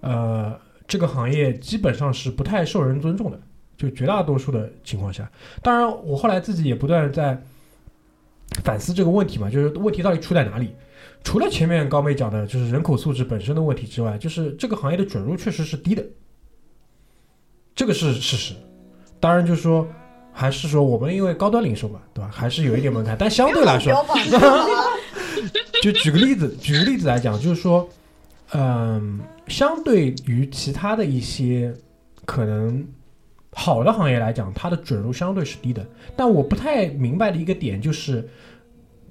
呃，这个行业基本上是不太受人尊重的，就绝大多数的情况下。当然，我后来自己也不断在反思这个问题嘛，就是问题到底出在哪里？除了前面高妹讲的，就是人口素质本身的问题之外，就是这个行业的准入确实是低的，这个是事实。当然，就是说，还是说我们因为高端零售嘛，对吧？还是有一点门槛，但相对来说，
就
举个例子，举个例子来讲，就是说，嗯，相对于其他的一些可能好的行业来讲，它的准入相对是低的。但我不太明白的一个点就是，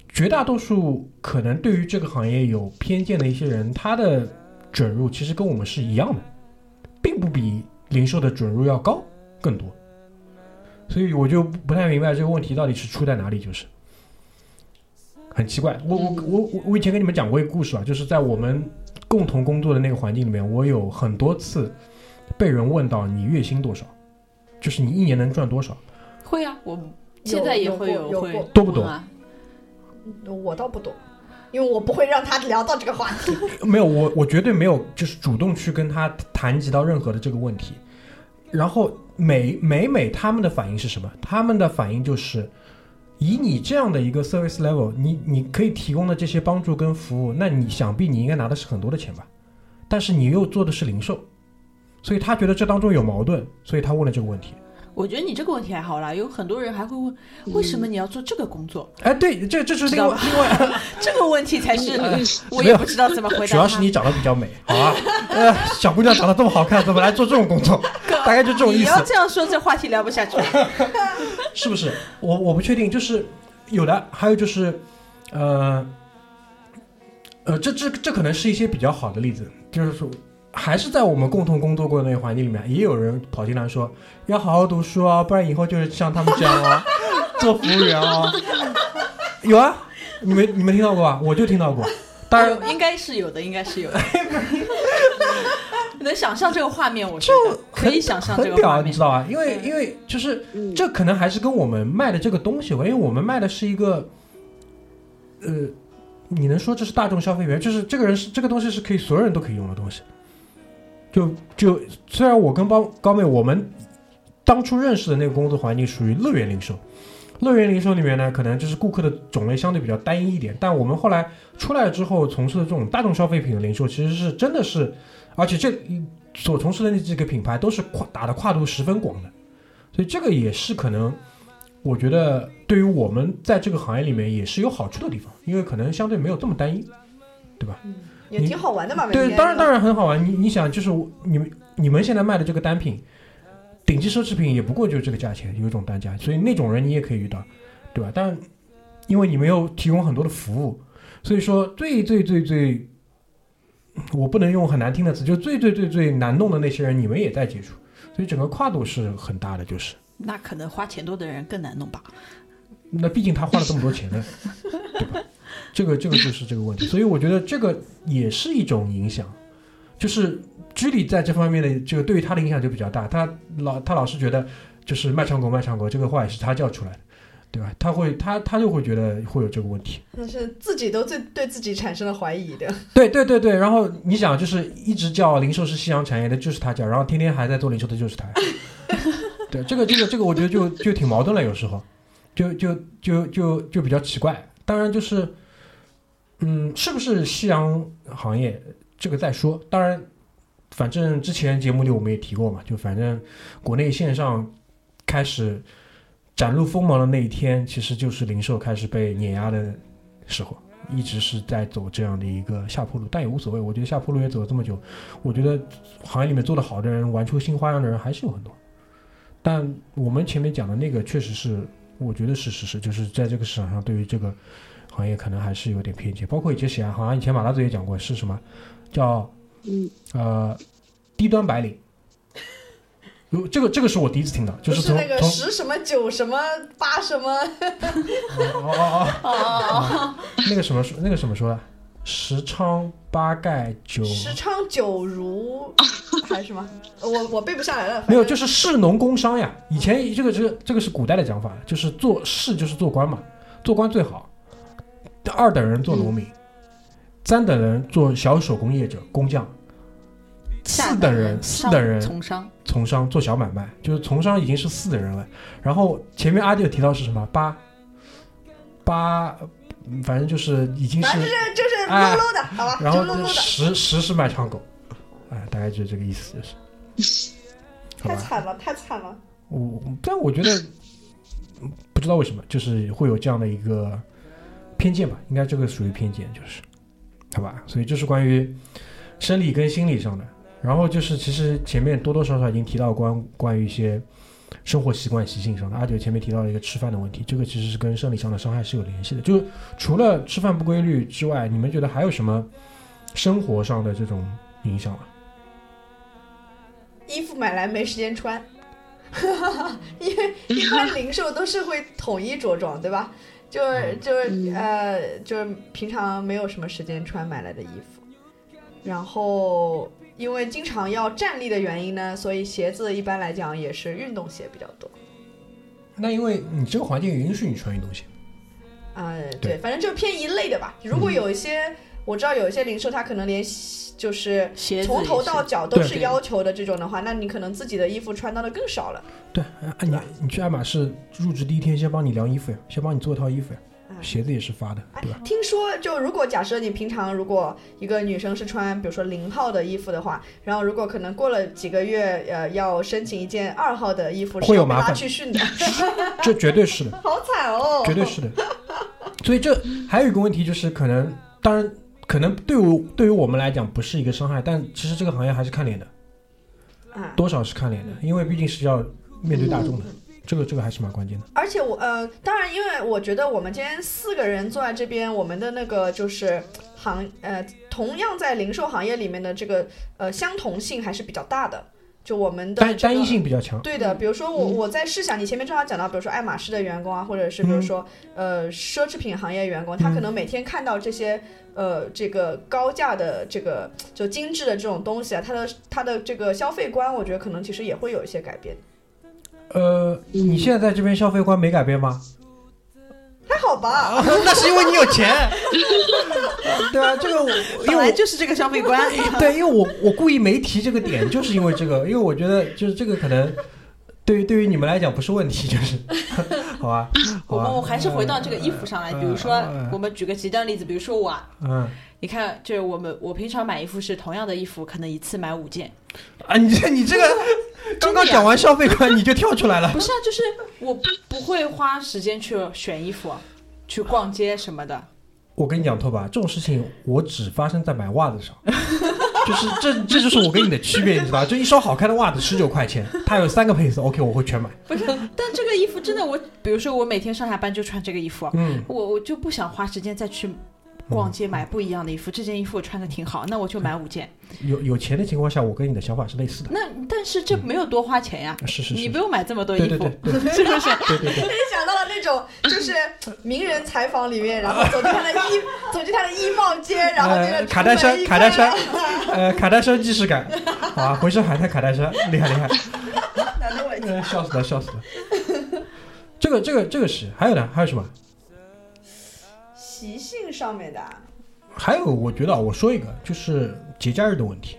绝大多数可能对于这个行业有偏见的一些人，他的准入其实跟我们是一样的，并不比零售的准入要高更多。所以我就不太明白这个问题到底是出在哪里，就是很奇怪。我我我我我以前跟你们讲过一个故事啊，就是在我们共同工作的那个环境里面，我有很多次被人问到你月薪多少，就是你一年能赚多少。
会啊，我现在也会会
有有过
多不多？
我倒不懂，因为我不会让他聊到这个话题。
没有，我我绝对没有，就是主动去跟他谈及到任何的这个问题。然后每每每他们的反应是什么？他们的反应就是，以你这样的一个 service level，你你可以提供的这些帮助跟服务，那你想必你应该拿的是很多的钱吧？但是你又做的是零售，所以他觉得这当中有矛盾，所以他问了这个问题。
我觉得你这个问题还好啦，有很多人还会问，为什么你要做这个工作？
哎，对，这这就是另
知道吧
外另外
这个问题才是我也不知道怎么回答。
主要是你长得比较美，好啊？呃，小姑娘长得这么好看，怎么来做这种工作？大概就这种意思
你要，这样说，这话题聊不下去。
是不是？我我不确定，就是有的，还有就是，呃，呃，这这这可能是一些比较好的例子，就是说，还是在我们共同工作过的那个环境里面，也有人跑进来说要好好读书啊，不然以后就是像他们这样啊，做服务员啊。有啊，你们你们听到过吧？我就听到过。当然，
应该是有的，应该是有的。能想象这个画面，我就可以想象这，个画面
你知。道吧？因为因为就是
嗯
这可能还是跟我们卖的这个东西有关，因为我们卖的是一个，呃，你能说这是大众消费品，就是这个人是这个东西是可以所有人都可以用的东西。就就虽然我跟高高妹我们当初认识的那个工作环境属于乐园零售，乐园零售里面呢，可能就是顾客的种类相对比较单一一点，但我们后来出来之后，从事的这种大众消费品的零售，其实是真的是，而且这所从事的那几个品牌都是跨打的跨度十分广的，所以这个也是可能，我觉得对于我们在这个行业里面也是有好处的地方，因为可能相对没有这么单一，对吧？
也挺好玩的嘛。
对，当然当然很好玩。你你想，就是我你们你们现在卖的这个单品，顶级奢侈品也不过就是这个价钱，有一种单价，所以那种人你也可以遇到，对吧？但因为你没有提供很多的服务，所以说最最最最，我不能用很难听的词，就最最最最难弄的那些人，你们也在接触，所以整个跨度是很大的，就是。
那可能花钱多的人更难弄吧？
那毕竟他花了这么多钱呢，对吧？这个这个就是这个问题，所以我觉得这个也是一种影响，就是居里在这方面的这个对于他的影响就比较大，他老他老是觉得就是卖唱狗卖唱狗这个话也是他叫出来的，对吧？他会他他就会觉得会有这个问题，
那是自己都对对自己产生了怀疑的。
对对对对，然后你想就是一直叫零售是夕阳产业的就是他叫，然后天天还在做零售的就是他，对这个这个这个我觉得就就挺矛盾了，有时候就就就就就比较奇怪。当然就是，嗯，是不是夕阳行业这个再说。当然，反正之前节目里我们也提过嘛，就反正国内线上开始展露锋芒的那一天，其实就是零售开始被碾压的时候。一直是在走这样的一个下坡路，但也无所谓。我觉得下坡路也走了这么久，我觉得行业里面做得好的人，玩出新花样的人还是有很多。但我们前面讲的那个，确实是我觉得是事实，就是在这个市场上，对于这个行业可能还是有点偏见。包括以前写啊，好像以前马大嘴也讲过，是什么叫
嗯
呃低端白领。如这个这个是我第一次听到，就
是
从从
那个十什么九什么八什么，
哦哦哦 哦，那个什么说那个什么说的，十昌八盖九
十昌九如 还是什么？我我背不下来了。
没有，就是士农工商呀。以前这个这个这个是古代的讲法，就是做士就是做官嘛，做官最好。二等人做农民，三等人做小手工业者、工匠，四等人四等人
从商，
从商。做小买卖，就是从商已经是四等人了。然后前面阿弟有提到是什么？八八，嗯反正就是已经是
就是就是
哎
low low 的，好吧，
然后十十是卖唱狗，哎，大概就是这个意思，就是，
太惨了，太惨了。
我但我觉得嗯不知道为什么，就是会有这样的一个偏见吧，应该这个属于偏见，就是好吧？所以这是关于生理跟心理上的，然后就是其实前面多多少少已经提到关关于一些生活习惯习性上的，阿九前面提到了一个吃饭的问题，这个其实是跟生理上的伤害是有联系的。就除了吃饭不规律之外，你们觉得还有什么生活上的这种影响吗？
衣服买来没时间穿，因为一般零售都是会统一着装，对吧？就是就是
嗯
呃，就是平常没有什么时间穿买来的衣服，然后因为经常要站立的原因呢，所以鞋子一般来讲也是运动鞋比较多。
那因为你这个环境允许你穿运动鞋。
呃、
对
对，反正就偏一类的吧。如果有一些，我知道有一些零售，它可能连就是从头到脚都是要求的这种的话，那你可能自己的衣服穿到的更少了。
对，啊，你你去爱马仕入职第一天，先帮你量衣服呀，先帮你做一套衣服呀。鞋子也是发的，
哎
对吧？，
听说就如果假设你平常如果一个女生是穿比如说零号的衣服的话，然后如果可能过了几个月，呃，要申请一件二号的衣服，是要被拉
会有麻烦
去训的，
这绝对是的，
好惨哦！
绝对是的。所以这还有一个问题就是，可能当然可能对于对于我们来讲不是一个伤害，但其实这个行业还是看脸的，
啊，
多少是看脸的，因为毕竟是要面对大众的，这个这个还是蛮关键的。
而且我呃，当然，因为我觉得我们今天四个人坐在这边，我们的那个就是行呃，同样在零售行业里面的这个呃相同性还是比较大的。就我们的、这个、
单单一性比较强，
对的，比如说我
嗯。
我在试想，你前面正好讲到，比如说爱马仕的员工啊，或者是比如说、呃奢侈品行业员工，他可能每天看到这些呃这个高价的这个就精致的这种东西啊，他的他的这个消费观，我觉得可能其实也会有一些改变。
呃，你现在在这边消费观没改变吗？
还好吧，
那是因为你有钱，对啊，这个我因
本
为
就是这个消费观。
对，因为我我故意没提这个点，就是因为这个，因为我觉得就是这个可能对于对于你们来讲不是问题，就是 好吧，好吧，
我们我还是回到这个衣服上来，比如说
嗯
我们举个极端例子，比如说我啊，
嗯。
你看，就是我们我平常买衣服是同样的衣服，可能一次买五件，
啊，你这你这个 刚刚讲完消费观你就跳出来了。
不，是啊，就是我不不会花时间去选衣服，去逛街什么的。
我跟你讲，拓吧，这种事情我只发生在买袜子上。就是这，这就是我跟你的区别，你知道吧？就一双好看的袜子十九块钱，它有三个配色，OK，我会全买。
不是，但这个衣服真的我，比如说我每天上下班就穿这个衣服，
嗯，
我我就不想花时间再去逛街买不一样的衣服。这件衣服我穿的挺好，那我就买五件。
有有钱的情况下，我跟你的想法是类似的。
那但是这没有多花钱呀，
是是是，
你不用买这么多衣服，
对对对对
是不是？
对对对，
联想到了那种就是名人采访里面，然后走进他的衣走进他的衣帽间，然后那个
呃卡戴珊卡戴珊 呃，卡戴珊既视感，好吧，回声海滩卡戴珊，厉害厉害，笑死了笑死了。这个这个这个是，还有呢，还有什么？
习性上面的啊，
还有，我觉得啊，我说一个，就是节假日的问题。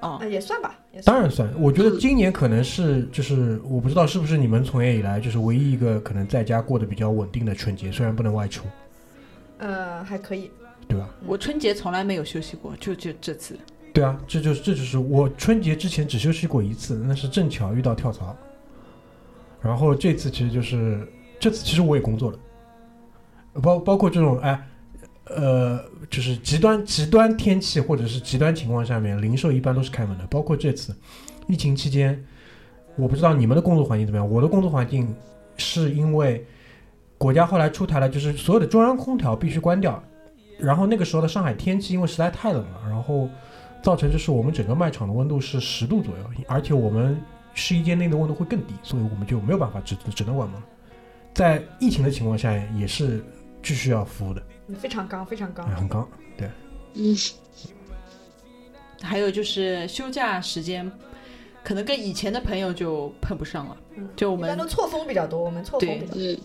哦
啊，也算吧，也算。
当然算，我觉得今年可能是，就是我不知道是不是你们从业以来，就是唯一一个可能在家过得比较稳定的春节，虽然不能外出，
呃，还可以。
对吧？
我春节从来没有休息过，就就这次。
对啊，这就是这就是我春节之前只休息过一次，那是正巧遇到跳槽，然后这次其实就是这次其实我也工作了，包包括这种哎呃就是极端极端天气或者是极端情况下面，零售一般都是开门的，包括这次疫情期间，我不知道你们的工作环境怎么样，我的工作环境是因为国家后来出台了，就是所有的中央空调必须关掉。然后那个时候的上海天气因为实在太冷了，然后造成就是我们整个卖场的温度是十度左右，而且我们试衣间内的温度会更低，所以我们就没有办法只只能关门。在疫情的情况下，也是继续要服务的，
非常刚，非常刚
哎。很刚。
嗯，
还有就是休假时间，可能跟以前的朋友就碰不上了。
嗯
就我们
一般都错峰比较多，我们错峰比较多。
嗯，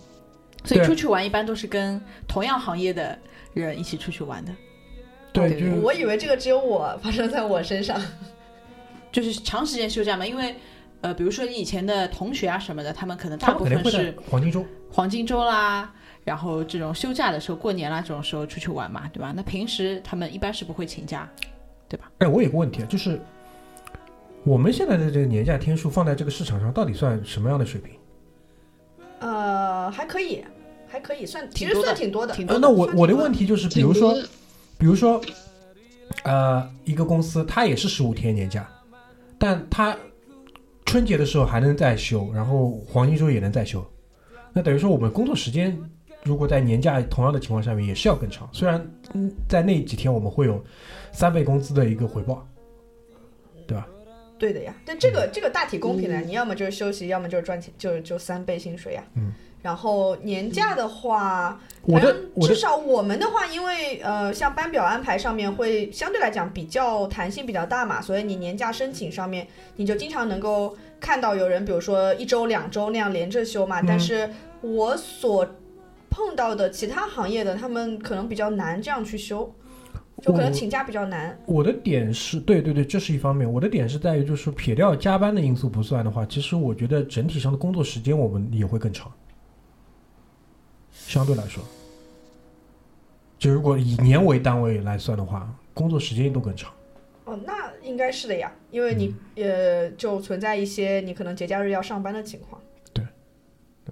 所以出去玩一般都是跟同样行业的人一起出去玩的，
对，
对
就是
我以为这个只有我发生在我身上。
就是长时间休假嘛。因为呃，比如说你以前的同学啊什么的，他们可能大部分是
黄金周。
黄金周啦，然后这种休假的时候、过年啦这种时候出去玩嘛，对吧？那平时他们一般是不会请假，对吧
哎，我有个问题啊，就是我们现在的这个年假天数放在这个市场上，到底算什么样的水平？
呃，还可以，还可以，算其实
挺多的
算挺多的。
呃，
挺多的。
那我我的问题就是，比如说比如说，呃，一个公司它也是十五天年假，但它春节的时候还能再休，然后黄金周也能再休，那等于说我们工作时间如果在年假同样的情况下面也是要更长，虽然嗯在那几天我们会有三倍工资的一个回报，对吧？
对的呀，但这
嗯
个这个大体公平的，你要么就是休息，要么就是赚钱，就就三倍薪水呀。
嗯。
然后年假的话，
我的
反正
我的
至少我们的话，因为呃，像班表安排上面会相对来讲比较弹性比较大嘛，所以你年假申请上面，你就经常能够看到有人，比如说一周、两周那样连着休嘛。
嗯
但是我所碰到的其他行业的，他们可能比较难这样去休，就可能请假比较难。
我的点是对对对，这是一方面。我的点是在于，就是撇掉加班的因素不算的话，其实我觉得整体上的工作时间我们也会更长。相对来说，就如果以年为单位来算的话，工作时间都更长。
哦，那应该是的呀，因为你、呃就存在一些你可能节假日要上班的情况。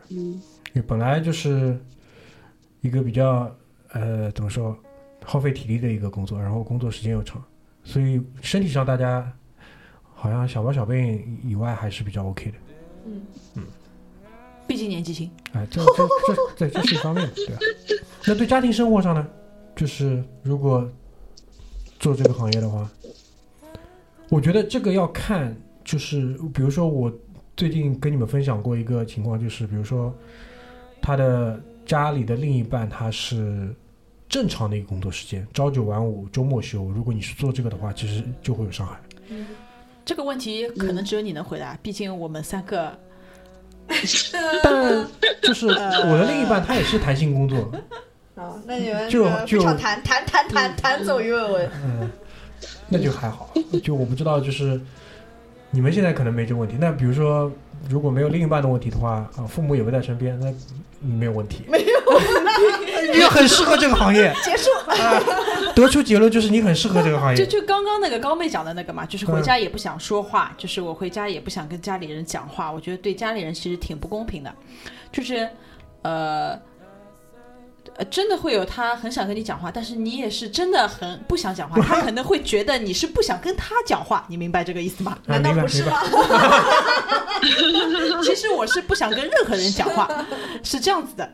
嗯，
因为本来就是一个比较呃怎么说耗费体力的一个工作，然后工作时间又长，所以身体上大家好像小毛小病以外还是比较 OK 的。
嗯嗯，
毕竟年纪轻。
哎，这这这这这是一方面的，对吧？那对家庭生活上呢，就是如果做这个行业的话，我觉得这个要看，就是比如说我最近跟你们分享过一个情况，就是比如说他的家里的另一半他是正常的一个工作时间，朝九晚五，周末休。如果你是做这个的话，其实就会有伤害。
这个问题可能只有你能回答，毕竟我们三个
但就是我的另一半他也是弹性工作，
啊，那你们
就
这个
就
弹弹弹弹走鱼尾纹。
嗯，那就还好。就我不知道，就是你们现在可能没这个问题。那比如说，如果没有另一半的问题的话，啊，父母也不在身边，那没有问题。没有问题，你很适合这个行业。
结束。
得出结论就是你很适合这个行业。
就就刚刚那个高妹讲的那个嘛，就是回
嗯
家也不想说话，就是我回家也不想跟家里人讲话，我觉得对家里人其实挺不公平的，就是呃。呃，真的会有他很想跟你讲话，但是你也是真的很不想讲话，他可能会觉得你是不想跟他讲话，你明白这个意思吗？
啊，
难道
明白
不是吗
明白。？
其实我是不想跟任何人讲话，是这样子的。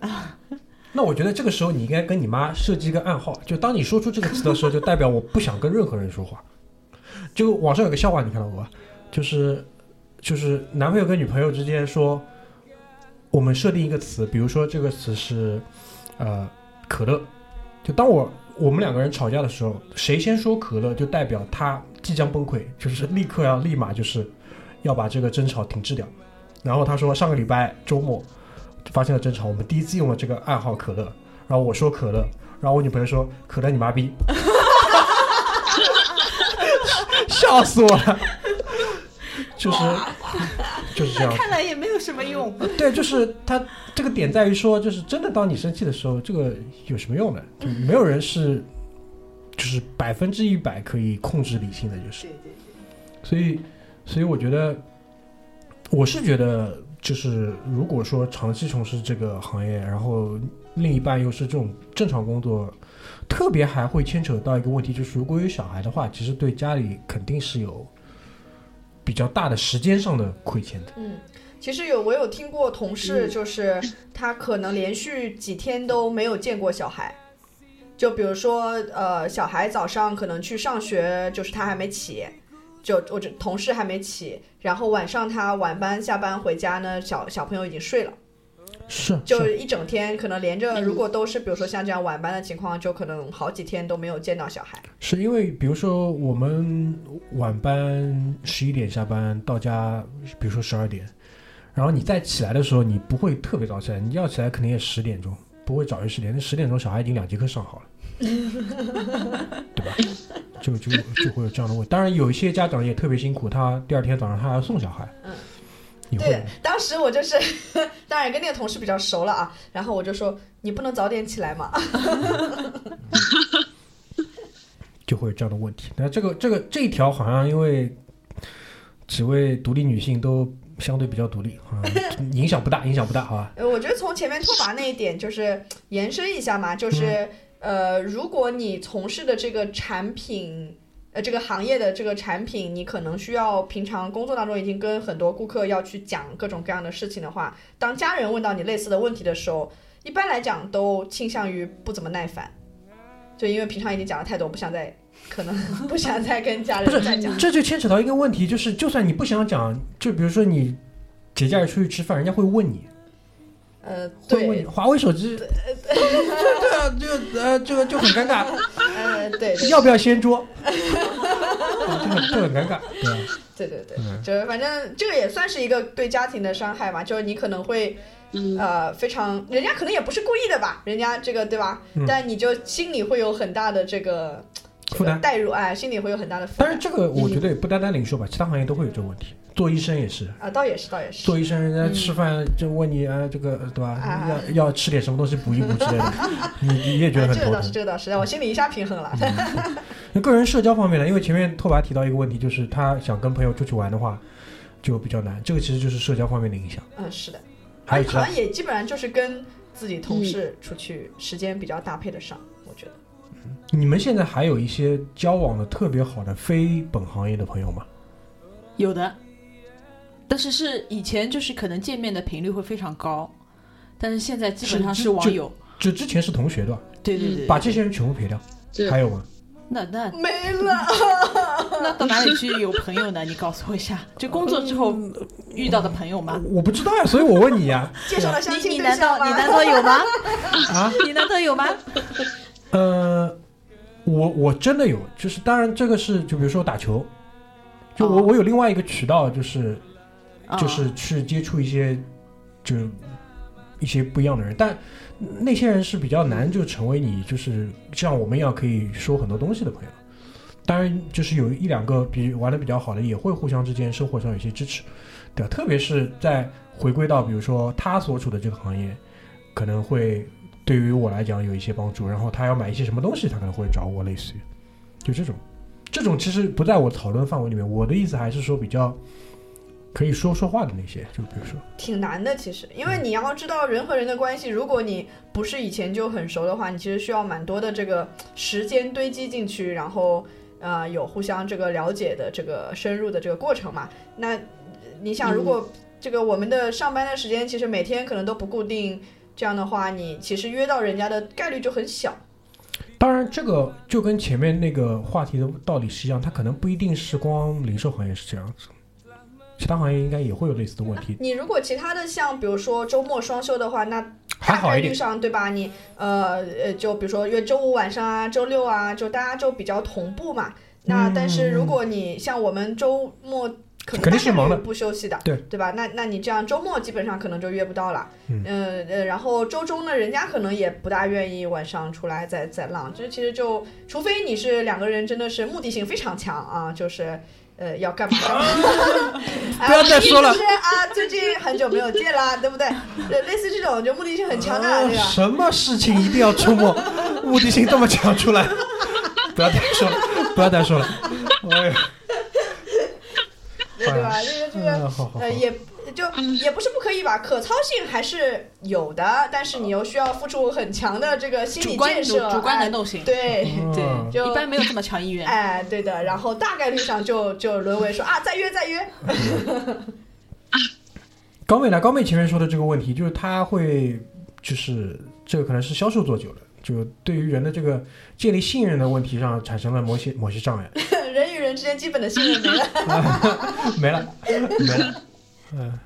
那我觉得这个时候你应该跟你妈设计一个暗号，就当你说出这个词的时候，就代表我不想跟任何人说话。就网上有个笑话，你看到过吧？就是就是男朋友跟女朋友之间说，我们设定一个词，比如说这个词是呃可乐，就当我我们两个人吵架的时候，谁先说可乐，就代表他即将崩溃，就是立刻要立马就是要把这个争吵停滞掉。然后他说上个礼拜周末发现了争吵，我们第一次用了这个暗号可乐，然后我说可乐，然后我女朋友说可乐你妈逼，笑死我了，就是就是这样，
看来也没有什么用。
对，就是他这个点在于说，就是真的当你生气的时候，这个有什么用呢？就没有人是就是百分之一百可以控制理性的，就是。所以，所以我觉得，我是觉得，就是如果说长期从事这个行业，然后另一半又是这种正常工作，特别还会牵扯到一个问题，就是如果有小孩的话，其实对家里肯定是有比较大的时间上的亏欠的。
嗯，其实有我有听过同事，就是他可能连续几天都没有见过小孩，就比如说呃，小孩早上可能去上学，就是他还没起，就我这同事还没起，然后晚上他晚班下班回家呢，小小朋友已经睡了，
是，
就是一整天可能连着，如果都是比如说像这样晚班的情况，就可能好几天都没有见到小孩。
是因为，比如说我们晚班十一点下班到家，比如说十二点，然后你再起来的时候，你不会特别早起来，你要起来肯定也十点钟，不会早于十点。那十点钟小孩已经两节课上好了，对吧？就就就会有这样的问题。当然，有一些家长也特别辛苦，他第二天早上他还要送小孩，
嗯，对，当时我就是，当然跟那个同事比较熟了啊，然后我就说你不能早点起来吗？
就会有这样的问题。那这个这个这一条好像因为几位独立女性都相对比较独立啊，影响不大，影响不大，好吧？
呃，我觉得从前面脱发那一点就是延伸一下嘛，就是、
嗯
呃，如果你从事的这个产品。呃，这个行业的这个产品，你可能需要平常工作当中已经跟很多顾客要去讲各种各样的事情的话，当家人问到你类似的问题的时候，一般来讲都倾向于不怎么耐烦，就因为平常已经讲了太多，不想再可能不想再跟家人再讲。
这就牵扯到一个问题，就是就算你不想讲，就比如说你节假日出去吃饭，人家会问你，
呃，
会问你
对，
华为手机，这这 这个呃这个就很尴尬，
呃，对对
要不要掀桌？这很就很尴尬，对吧？
对对对，
嗯
就是反正这个也算是一个对家庭的伤害嘛，就是你可能会
嗯，
呃非常，人家可能也不是故意的吧，人家这个对吧？
嗯
但你就心里会有很大的这个这个
负担
代入，哎，心里会有很大的负担。
但是，这个我觉得也不单单零售吧，其他行业都会有这个问题。做医生也是，
啊，倒也是，倒也是。
做医生人家
嗯
吃饭就问你啊，这个对吧？
啊
要要吃点什么东西补一补之类的，你你也觉得
啊这个倒是，
很头疼。
这个倒是，让我心里一下平衡了。
那个人社交方面呢？因为前面拓跋提到一个问题，就是他想跟朋友出去玩的话，就比较难。这个其实就是社交方面的影响。
嗯，是的，
还有其他
好像也基本上就是跟自己同事出去时间比较搭配得上，我觉得。
你们现在还有一些交往的特别好的非本行业的朋友吗？
有的，但是是以前就是可能见面的频率会非常高，但是现在基本上
是
是网友。
就之前是同学对吧？
对对对，
把这些人全部撇掉，还有吗？
那那
没了，
那到哪里去有朋友呢？你告诉我一下，就工作之后遇到的朋友吗？
我不知道呀，所以我问你呀。
介绍了相
你
亲对
你难道
象吗？
你难道有吗？
啊，
你难道有吗？
呃，我我真的有，就是当然这个是就比如说打球，就我
哦
我有另外一个渠道，就是
啊
就是去接触一些就一些不一样的人，但那些人是比较难就成为你就是像我们一样可以说很多东西的朋友。当然，就是有一两个比玩的比较好的，也会互相之间生活上有些支持，对吧？特别是在回归到比如说他所处的这个行业，可能会对于我来讲有一些帮助。然后他要买一些什么东西，他可能会找我，类似于就这种，这种其实不在我讨论范围里面。我的意思还是说比较可以说说话的那些，就比如说，
挺难的，其实，因为你要知道人和人的关系，如果你不是以前就很熟的话，你其实需要蛮多的这个时间堆积进去，然后呃有互相这个了解的这个深入的这个过程嘛。那呃你想，如果这个我们的上班的时间其实每天可能都不固定，这样的话，你其实约到人家的概率就很小。
当然这个就跟前面那个话题的道理是一样，它可能不一定是光零售行业是这样子，其他行业应该也会有类似的问题，
你如果其他的像比如说周末双休的话，那大。概率上，对吧？你呃呃，就比如说约周五晚上啊、周六啊，就大家就比较同步嘛。那
嗯
但是如果你像我们周末可能
肯定是忙的
不休息的，
对
对吧？那那你这样周末基本上可能就约不到了。
嗯
呃呃，然后周中呢，人家可能也不大愿意晚上出来再再浪。这其实就除非你是两个人真的是目的性非常强啊，就是。呃，要干嘛？
不要再说了
是啊，最近很久没有见啦，对 不对？对类似这种就目的性很强的，对吧？
什么事情一定要出没，目的性这么强出来？不要再说了，不要再说了。哎呀，
对对吧？这个这个呃，也就也不是不可以吧，可操性还是有的，但是你又需要付出很强的这个心理建设，
主主观
哎
能动性，
对。
嗯
对，
就
一般没有这么强意愿。
哎，对的，然后大概率上就就沦为说啊，再约再约，
高妹呢？高妹前面说的这个问题，就是她会，就是这个可能是销售做久了，就对于人的这个建立信任的问题上产生了某些 某些障碍，
人与人之间基本的信任没了。
没了，没了。嗯，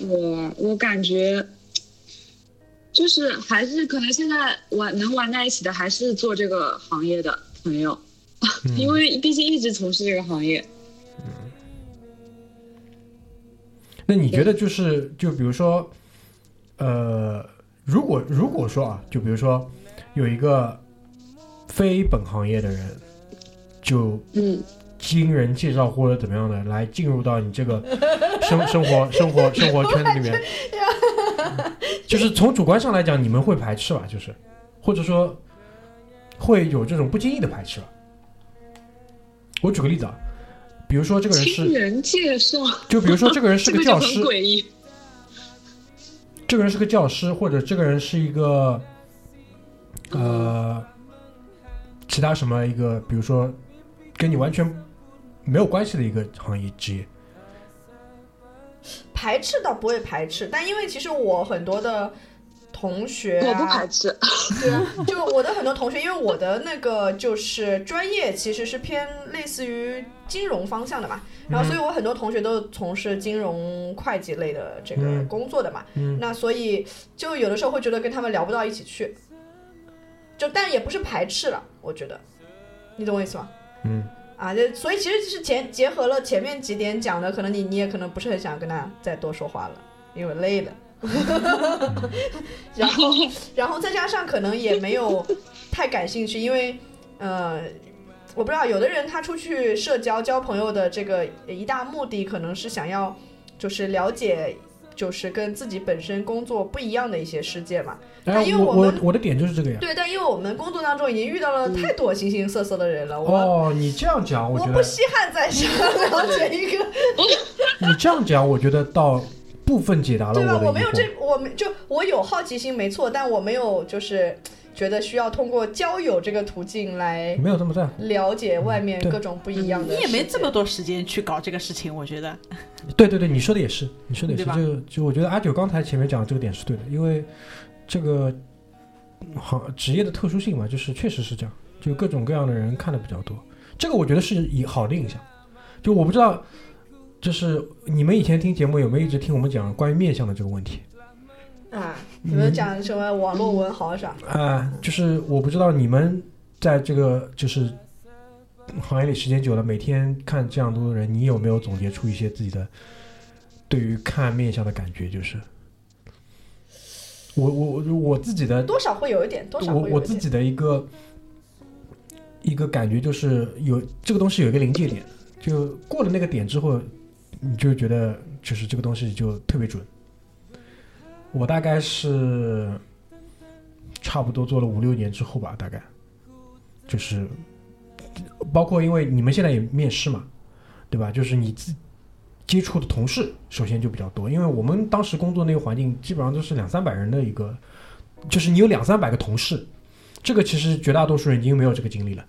我我感觉，就是还是可能现在玩能玩在一起的，还是做这个行业的朋友，
嗯。
因为毕竟一直从事这个行业。
那你觉得就是就比如说，呃，如果如果说啊，就比如说有一个非本行业的人，就
嗯，
经人介绍或者怎么样的来进入到你这个 生生活生活 生活圈子里面，就是从主观上来讲，你们会排斥吧？就是或者说会有这种不经意的排斥吧？我举个例子啊，比如说这个人是，
听人介绍，
就比如说这个人是
这
个教师，
诡异。
这个人是个教师，或者这个人是一个呃其他什么一个，比如说跟你完全没有关系的一个行业职业。
排斥倒不会排斥，但因为其实我很多的同学、啊，
我不排斥，
对啊，就我的很多同学，因为我的那个就是专业其实是偏类似于金融方向的嘛，然后所以我很多同学都从事金融会计类的这个
嗯。
工作的嘛，
嗯
那所以就有的时候会觉得跟他们聊不到一起去，就但也不是排斥了，我觉得，你懂我意思吗？
嗯
啊，这所以其实是前结合了前面几点讲的，可能你你也可能不是很想跟他再多说话了，因为累了。然后，然后再加上可能也没有太感兴趣，因为呃，我不知道，有的人他出去社交交朋友的这个一大目的，可能是想要就是了解。就是跟自己本身工作不一样的一些世界嘛，
哎，
因为
我
我们
我的点就是这个呀。
对，但因为我们工作当中已经遇到了太多形形色色的人了，我
哦，你这样讲，我觉得
我不稀罕再想了解一个，
你这样讲，我觉得到部分解答了
对吧？
的。
我没有这，我没就我有好奇心没错，但我没有就是觉得需要通过交友这个途径来
没有这么在乎。
了解外面各种不一样的
你。也没这么多时间去搞这个事情，我觉得。
对对对，你说的也是，你说的也是。
对吧
这个就我觉得阿九刚才前面讲的这个点是对的，因为这个好职业的特殊性嘛，就是确实是这样，就各种各样的人看的比较多。这个我觉得是以好的影响。就我不知道，就是你们以前听节目有没有一直听我们讲关于面相的这个问题？
啊，你们讲什么网络文豪是吧？
啊、就是我不知道你们在这个就是行业里时间久了，每天看这样多的人，你有没有总结出一些自己的对于看面相的感觉？就是我我我我自己的
多少会有一点，多少
我。我自己的一个一个感觉就是有这个东西有一个临界点，就过了那个点之后，你就觉得就是这个东西就特别准。我大概是差不多做了五六年之后吧，大概就是包括因为你们现在也面试嘛，对吧？就是你自接触的同事首先就比较多，因为我们当时工作那个环境基本上都是两三百人的一个，就是你有两三百个同事，这个其实绝大多数人已经没有这个精力了。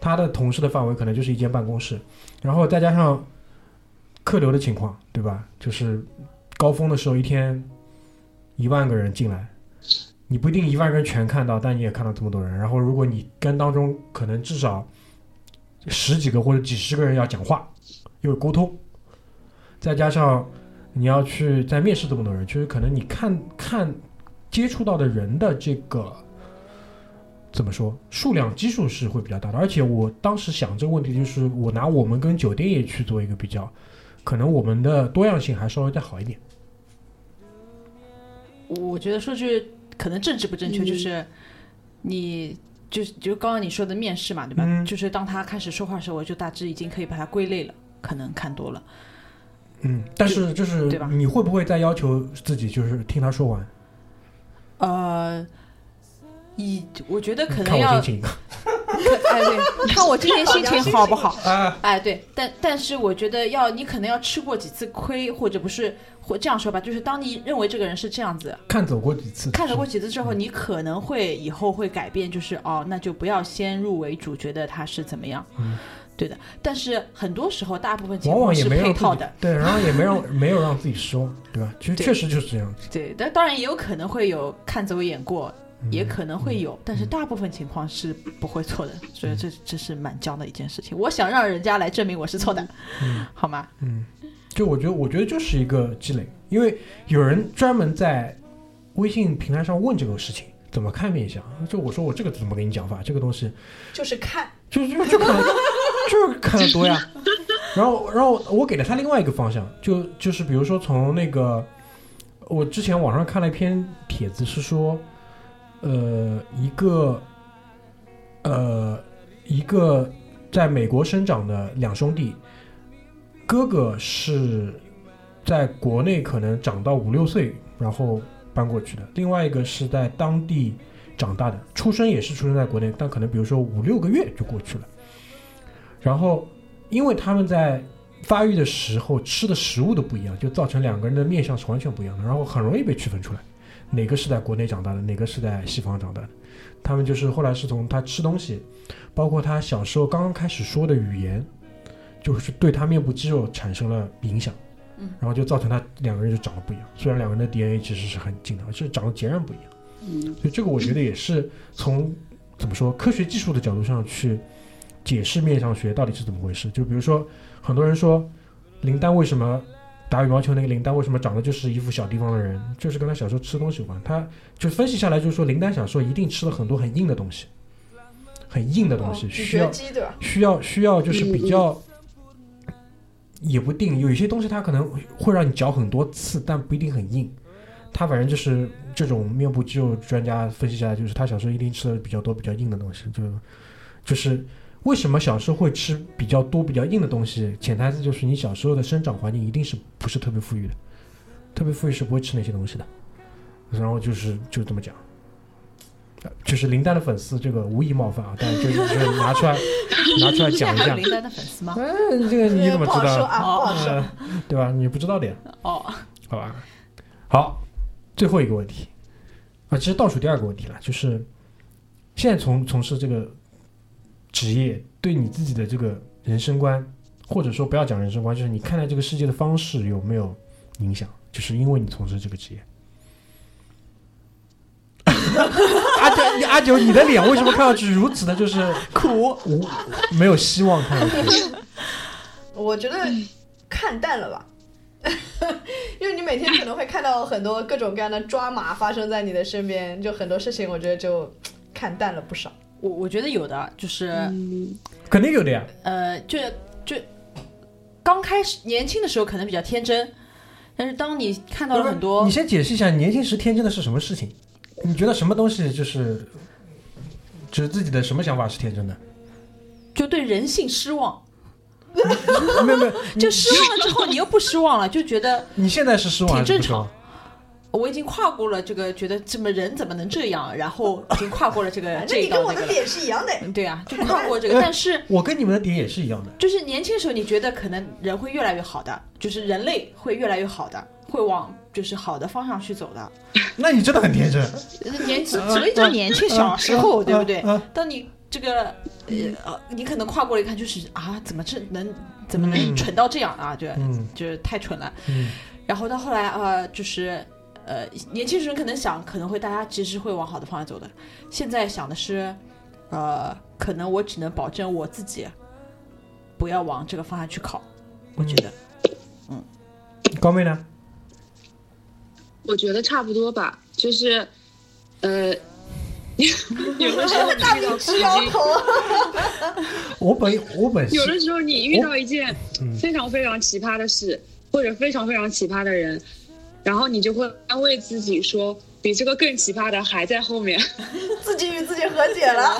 他的同事的范围可能就是一间办公室，然后再加上客流的情况，对吧？就是高峰的时候一天一万个人进来，你不一定一万个人全看到，但你也看到这么多人。然后如果你跟当中可能至少十几个或者几十个人要讲话，又有沟通，再加上你要去在面试这么多人，就是可能你看看接触到的人的这个怎么说数量基数是会比较大的。而且我当时想这个问题，就是我拿我们跟酒店业去做一个比较，可能我们的多样性还稍微再好一点。
我觉得说句可能政治不正确，就是你就就刚刚你说的面试嘛，对吧？
嗯
就是当他开始说话的时候，我就大致已经可以把它归类了，可能看多了。
嗯，但是就是
对吧
你会不会再要求自己就是听他说完？
呃，以我觉得可能要哎对，看我今天心情好不好。
啊，
哎，对，但但是我觉得要你可能要吃过几次亏，或者不是，或这样说吧，就是当你认为这个人是这样子，
看走过几次，
看走过几次之后，你可能会以后会改变，就是哦，那就不要先入为主，觉得他是怎么样。
嗯
对的，但是很多时候大部分情
往往
况是
也没让自己
配套的，
对，然后也没让 没有让自己失望，对吧？其实确实就是这样子。
对，但当然也有可能会有看走眼过，
嗯
也可能会有，但是大部分情况是不会错的，所以这这是蛮僵的一件事情。我想让人家来证明我是错的，
嗯
好吗？
嗯，就我觉得，我觉得就是一个积累，因为有人专门在微信平台上问这个事情，怎么看面相？就我说我这个怎么跟你讲法？这个东西
就是看，
就就就看就是看的多呀。然后，然后我给了他另外一个方向，就就是比如说从那个，我之前网上看了一篇帖子，是说，呃，一个，呃，一个在美国生长的两兄弟，哥哥是在国内可能长到五六岁，然后搬过去的，另外一个是在当地长大的，出生也是出生在国内，但可能比如说五六个月就过去了。然后，因为他们在发育的时候吃的食物都不一样，就造成两个人的面相是完全不一样的，然后很容易被区分出来，哪个是在国内长大的，哪个是在西方长大的。他们就是后来是从他吃东西，包括他小时候刚刚开始说的语言，就是对他面部肌肉产生了影响，
嗯，
然后就造成他两个人就长得不一样。虽然两个人的 DNA 其实是很近的，而是长得截然不一样。
嗯，
所以这个我觉得也是从怎么说科学技术的角度上去解释面相学到底是怎么回事。就比如说，很多人说林丹为什么打羽毛球那个林丹为什么长得就是一副小地方的人，就是跟他小时候吃东西有关。他就分析下来就是说，林丹小时候一定吃了很多很硬的东西，很硬的东西，
哦
需要？需要需要就是比较。也不定，有一些东西它可能会让你嚼很多次，但不一定很硬。他反正就是这种面部肌肉专家分析下来，就是他小时候一定吃的比较多、比较硬的东西，就就是为什么小时候会吃比较多、比较硬的东西？潜台词就是你小时候的生长环境一定是不是特别富裕的，特别富裕是不会吃那些东西的。然后就是就这么讲，呃就是林丹的粉丝这个无意冒犯啊，但是就就是拿出来 拿出来讲一下。
林丹的粉丝吗？
哎，这个你怎么知道？对吧？你不知道的呀，
哦，
好吧？好，最后一个问题啊，其实倒数第二个问题了，就是现在从从事这个职业，对你自己的这个人生观，或者说不要讲人生观，就是你看待这个世界的方式有没有影响？就是因为你从事这个职业。阿九，你阿九，你的脸为什么看上去如此的，就是苦无没有希望看上去？
我觉得看淡了吧，因为你每天可能会看到很多各种各样的抓马发生在你的身边，就很多事情，我觉得就看淡了不少。
我我觉得有的，就是、
嗯，
肯定有的呀。
呃，就就刚开始年轻的时候可能比较天真，但是当你看到了很多
你先解释一下，年轻时天真的是什么事情？你觉得什么东西就是，就是自己的什么想法是天真的？
就对人性失望，
没有没有，
就失望了之后你又不失望了，就觉得
你现在是失望
挺正
不失望？
我已经跨过了这个，觉得这么人怎么能这样，然后 已经跨过了这个
反
这
正你跟我的。点是一样的。
嗯对啊，就跨过这个，但 是
我跟你们的点也是一样的。
就是年轻时候你觉得可能人会越来越好的，就是人类会越来越好的，会往就是好的方向去走的。
那你真的很天真，
年所以叫年轻小时候，对不对当你这个呃呃，你可能跨过了一看，就是啊，怎么这能怎么能
嗯
蠢到这样啊？就
嗯
就是太蠢了。
嗯
然后到后来啊、呃就是呃，年轻人可能想，可能会大家其实会往好的方向走的。现在想的是，呃，可能我只能保证我自己不要往这个方向去考。我觉得，嗯
高妹呢？
我觉得差不多吧，就是，呃，有的时候你遇到
直摇头，
我本我本
有的时候你遇到一件
嗯
非常非常奇葩的事，或者非常非常奇葩的人，然后你就会安慰自己说，比这个更奇葩的还在后面。
自己与自己和解了。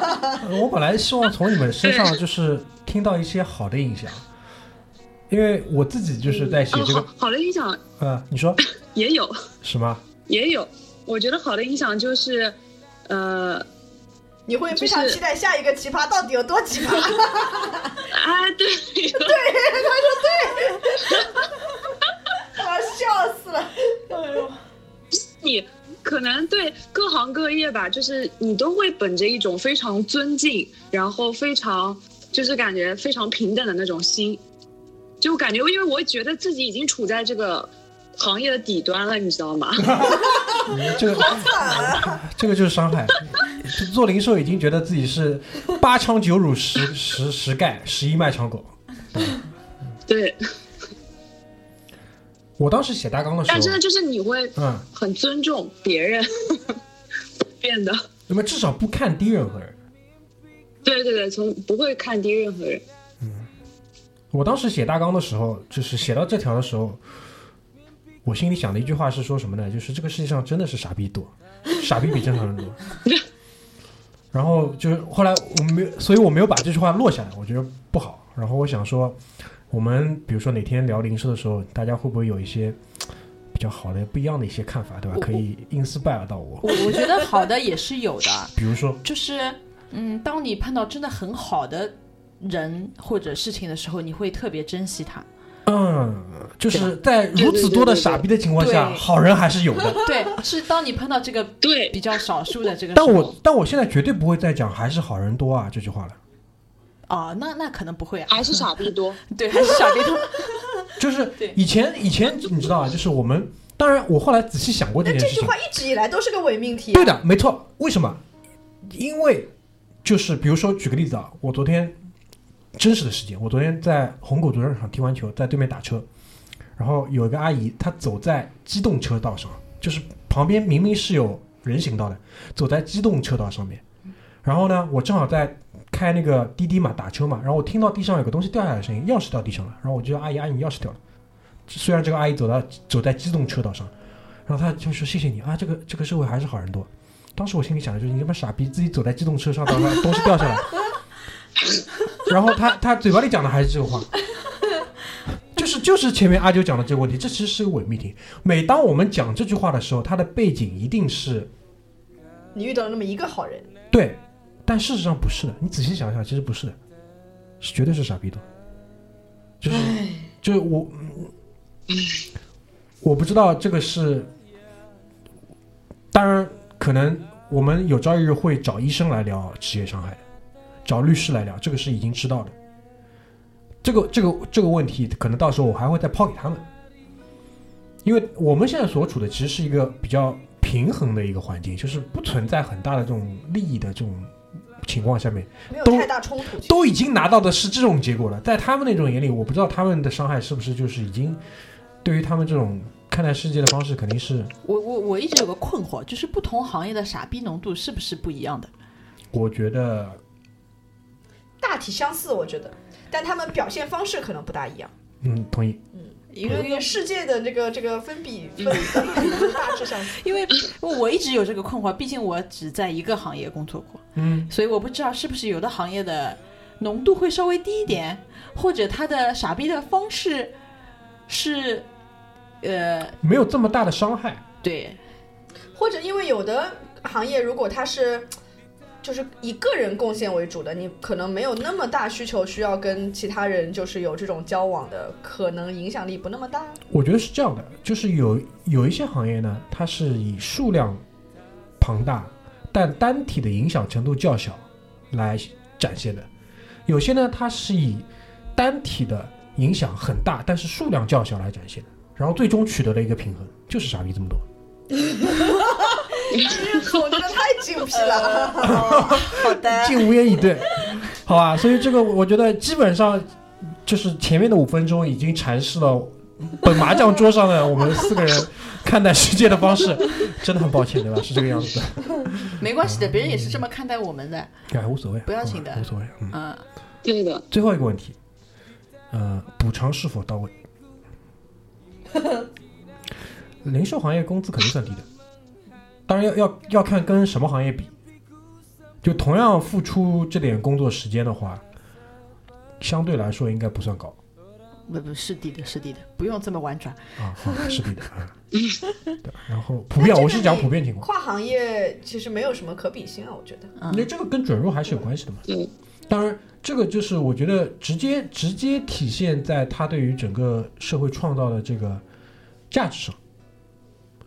我本来希望从你们身上就是听到一些好的印象，因为我自己就是在写
哦，
这个
好，好的影响
呃，你说
也有，
什么？
也有。我觉得好的影响就是，呃，
你会非常期待下一个奇葩到底有多奇葩。
啊，对，对，他说对，
我要笑死了。
哎呦你可能对各行各业吧，就是你都会本着一种非常尊敬，然后非常就是感觉非常平等的那种心，就感觉因为我觉得自己已经处在这个行业的底端了，你知道吗？
嗯这个这个就是伤害。做零售已经觉得自己是八枪九乳十十十盖十一卖场狗。
对，
我当时写大纲的时候
但，真的就是你会
嗯，
很尊重别人，变得
那么至少不看低任何人。
对对对，从不会看低任何人。
嗯我当时写大纲的时候，就是写到这条的时候，我心里想的一句话是说什么呢？就是这个世界上真的是傻逼多，傻逼比正常人多。然后就是后来我没有，所以我没有把这句话落下来，我觉得不好。然后我想说，我们比如说哪天聊零售的时候，大家会不会有一些 比较好的、不一样的一些看法，对吧？可以 inspire 到我。
我我觉得好的也是有的，
比如说，
就是嗯，当你碰到真的很好的人或者事情的时候，你会特别珍惜他。
嗯，就是在如此多的傻逼的情况下，好人还是有的。
对，是当你碰到这个
对，
比较少数的这个
但，我但我现在绝对不会再讲“还是好人多啊”这句话了。
哦，那那可能不会啊，
还是傻逼多。
对，还是傻逼多。
就是
对
以前以前你知道啊，就是我们当然我后来仔细想过这件事情
这句话，一直以来都是个伪命题、啊。
对的，没错。为什么？因为就是比如说举个例子啊，我昨天真实的事件，我昨天在虹口足球场踢完球，在对面打车，然后有一个阿姨她走在机动车道上，就是旁边明明是有人行道的，走在机动车道上面。然后呢，我正好在开那个滴滴嘛，打车嘛，然后我听到地上有个东西掉下来的声音，钥匙掉地上了，然后我就叫阿姨，阿姨你钥匙掉了。虽然这个阿姨走到走在机动车道上，然后她就说谢谢你啊，这个这个社会还是好人多。当时我心里想的就是你他妈傻逼，自己走在机动车上东西掉下来，然后他他嘴巴里讲的还是这个话，就是就是前面阿九讲的这个问题，这其实是个伪命题。每当我们讲这句话的时候，它的背景一定是
你遇到了那么一个好人，
对，但事实上不是的。你仔细想想，其实不是的，是绝对是傻逼多。就是就是我，嗯我不知道这个是，当然可能我们有朝一日会找医生来聊职业伤害，找律师来聊，这个是已经知道的。这个这个这个问题，可能到时候我还会再抛给他们，因为我们现在所处的其实是一个比较平衡的一个环境，就是不存在很大的这种利益的这种情况下面，都
没有太大冲突。
都已经拿到的是这种结果了，在他们那种眼里，我不知道他们的伤害是不是就是已经对于他们这种看待世界的方式，肯定是
我我我一直有个困惑，就是不同行业的傻逼浓度是不是不一样的？
我觉得
大体相似，我觉得，但他们表现方式可能不大一样。
嗯同意，
因为
因为世界的这个这个分比分 大致上。
因为我一直有这个困惑，毕竟我只在一个行业工作过，
嗯，
所以我不知道是不是有的行业的浓度会稍微低一点，或者他的傻逼的方式是，呃，
没有这么大的伤害，
对，
或者因为有的行业，如果他是就是以个人贡献为主的，你可能没有那么大需求，需要跟其他人就是有这种交往的，可能影响力不那么大。
我觉得是这样的，就是有有一些行业呢，它是以数量庞大，但单体的影响程度较小来展现的；有些呢，它是以单体的影响很大，但是数量较小来展现的。然后最终取得了一个平衡，就是傻逼这么多。
我觉得太精辟了。
好的，
竟无言以对，好吧？所以这个我觉得基本上就是前面的。五分钟已经阐释了本麻将桌上的。我们四个人看待世界的。方式，真的。很抱歉，对吧？是这个样子的，
没关系的，别人也是这么看待我们的，
哎，无所谓，
不要紧的。
无所谓。嗯，
嗯，
对的，
最后一个问题，呃，补偿是否到位？零售行业工资肯定算低的，当然要要要看跟什么行业比。就同样付出这点工作时间的话，相对来说应该不算高
不不是低的，是低的，不用这么婉转。
啊，是低的啊。对，然后普遍，我是讲普遍情况，
跨行业其实没有什么可比性啊，我觉得。
嗯
因为这个跟准入还是有关系的嘛。
嗯，
当然，这个就是我觉得直接直接体现在他对于整个社会创造的这个价值上，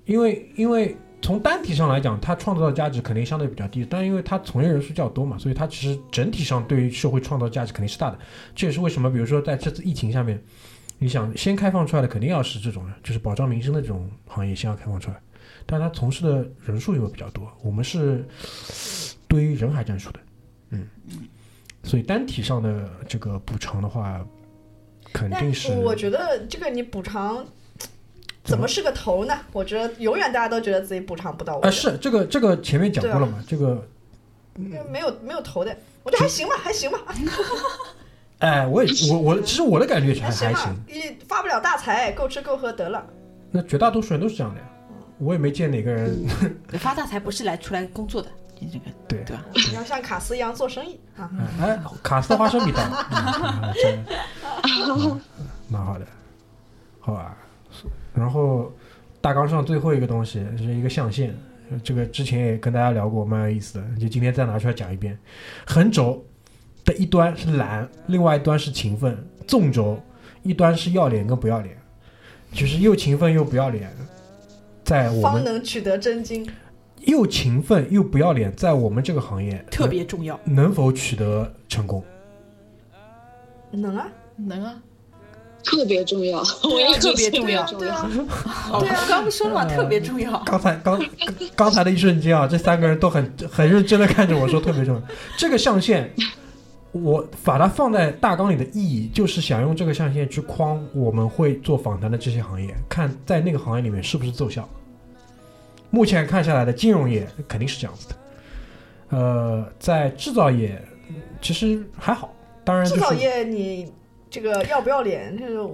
因为因为从单体上来讲，它创造的价值肯定相对比较低，但因为它从业人数较多嘛，所以它其实整体上对于社会创造价值肯定是大的。这也是为什么，比如说在这次疫情下面，你想先开放出来的肯定要是这种就是保障民生的这种行业先要开放出来，但是它从事的人数又比较多，我们是对于人海战术的，嗯，所以单体上的这个补偿的话，肯定是
我觉得这个你补偿怎么是个头呢？我觉得永远大家都觉得自己补偿不到位
啊，
的，
是这个这个前面讲过了嘛，这个
没有没有头的。我觉得还行吧，还行吧，
哎，我也我我其实我的感觉还还
吧
行，，
你发不了大财，够吃够喝得了。
那绝大多数人都是这样的呀，我也没见哪个人
发大财不是来出来工作的，你这个
对
对吧？
你要像卡斯一样做生意啊。
哎哎，卡斯的花生米到了，嗯啊真蛮好的，好吧。然后大纲上最后一个东西是一个象限，这个之前也跟大家聊过，蛮有意思的，就今天再拿出来讲一遍。横轴的一端是懒，另外一端是勤奋；纵轴一端是要脸跟不要脸，就是又勤奋又不要脸，在我们方
能取得真经。
又勤奋又不要脸，在我们这个行业
特别重要，
能能否取得成功？
能啊，
能啊，
特别重要，我也
特别重要
对啊，
刚不说了嘛？特别重要。
刚才刚刚刚才的一瞬间啊，这三个人都很很认真的看着我说特别重要。这个象限，我把它放在大纲里的意义，就是想用这个象限去框我们会做访谈的这些行业，看在那个行业里面是不是奏效。目前看下来的金融业肯定是这样子的，呃，在制造业其实还好，当然就是
制造业你这个要不要脸，这个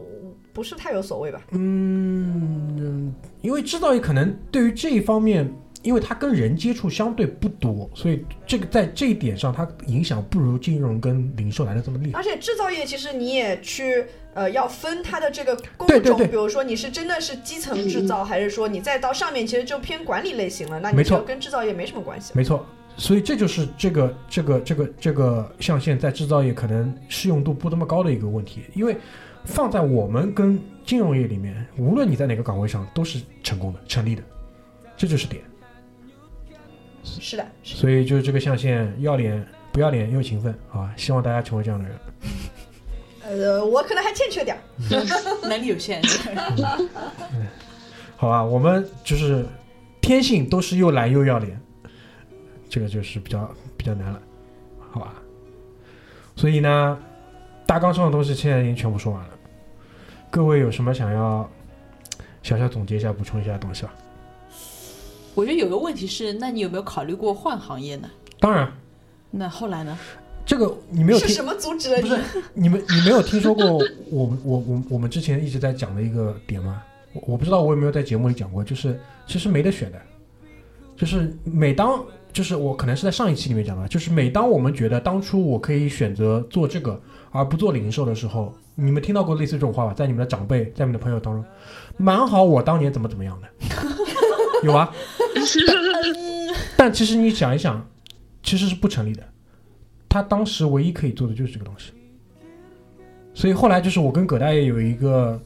不是太有所谓吧？
嗯，因为制造业可能对于这一方面因为它跟人接触相对不多，所以这个在这一点上，它影响不如金融跟零售来的这么厉害。
而且制造业其实你也去呃要分它的这个工种，
对对对
比如说你是真的是基层制造，还是说你再到上面其实就偏管理类型了，那你
没错
就跟制造业没什么关系了。
没错，所以这就是这个这个这个这个象限在制造业可能适用度不那么高的一个问题，因为放在我们跟金融业里面，无论你在哪个岗位上都是成功的、成立的，这就是点。
是的，是的
所以就是这个象限，要脸不要脸又勤奋啊！希望大家成为这样的人。
呃，我可能还欠缺点儿。
能力有限。
好吧，我们就是天性都是又懒又要脸，这个就是比较比较难了，好吧？所以呢，大纲上的东西现在已经全部说完了，各位有什么想要小小总结一下、补充一下的东西吧？
我觉得有个问题是，那你有没有考虑过换行业呢？
当然，
那后来呢？
这个你没有听
是什么阻止了你？
不是你们你没有听说过 我们我我我们之前一直在讲的一个点吗？我我不知道我有没有在节目里讲过，就是其实没得选的，就是每当就是我可能是在上一期里面讲的，就是每当我们觉得当初我可以选择做这个而不做零售的时候，你们听到过类似这种话吧？在你们的长辈，在你们的朋友当中，蛮好，我当年怎么怎么样的，有啊。但其实你想一想，其实是不成立的。他当时唯一可以做的就是这个东西。所以后来就是我跟葛大爷有一个，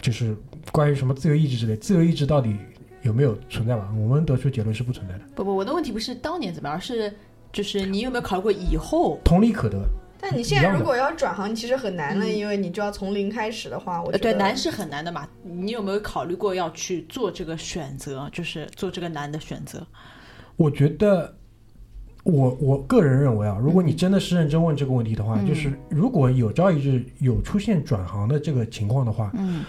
就是关于什么自由意志之类，自由意志到底有没有存在吧？我们得出结论是不存在的，
不不，我的问题不是当年怎么样，而是就是你有没有考虑过以后？
同理可得。
但你现在如果要转行，其实很难了，因为你就要从零开始的话，我觉
呃，
得
对，难是很难的嘛。你有没有考虑过要去做这个选择，就是做这个难的选择？
我觉得，我我个人认为啊，如果你真的是认真问这个问题的话，
嗯
就是如果有朝一日有出现转行的这个情况的话，
嗯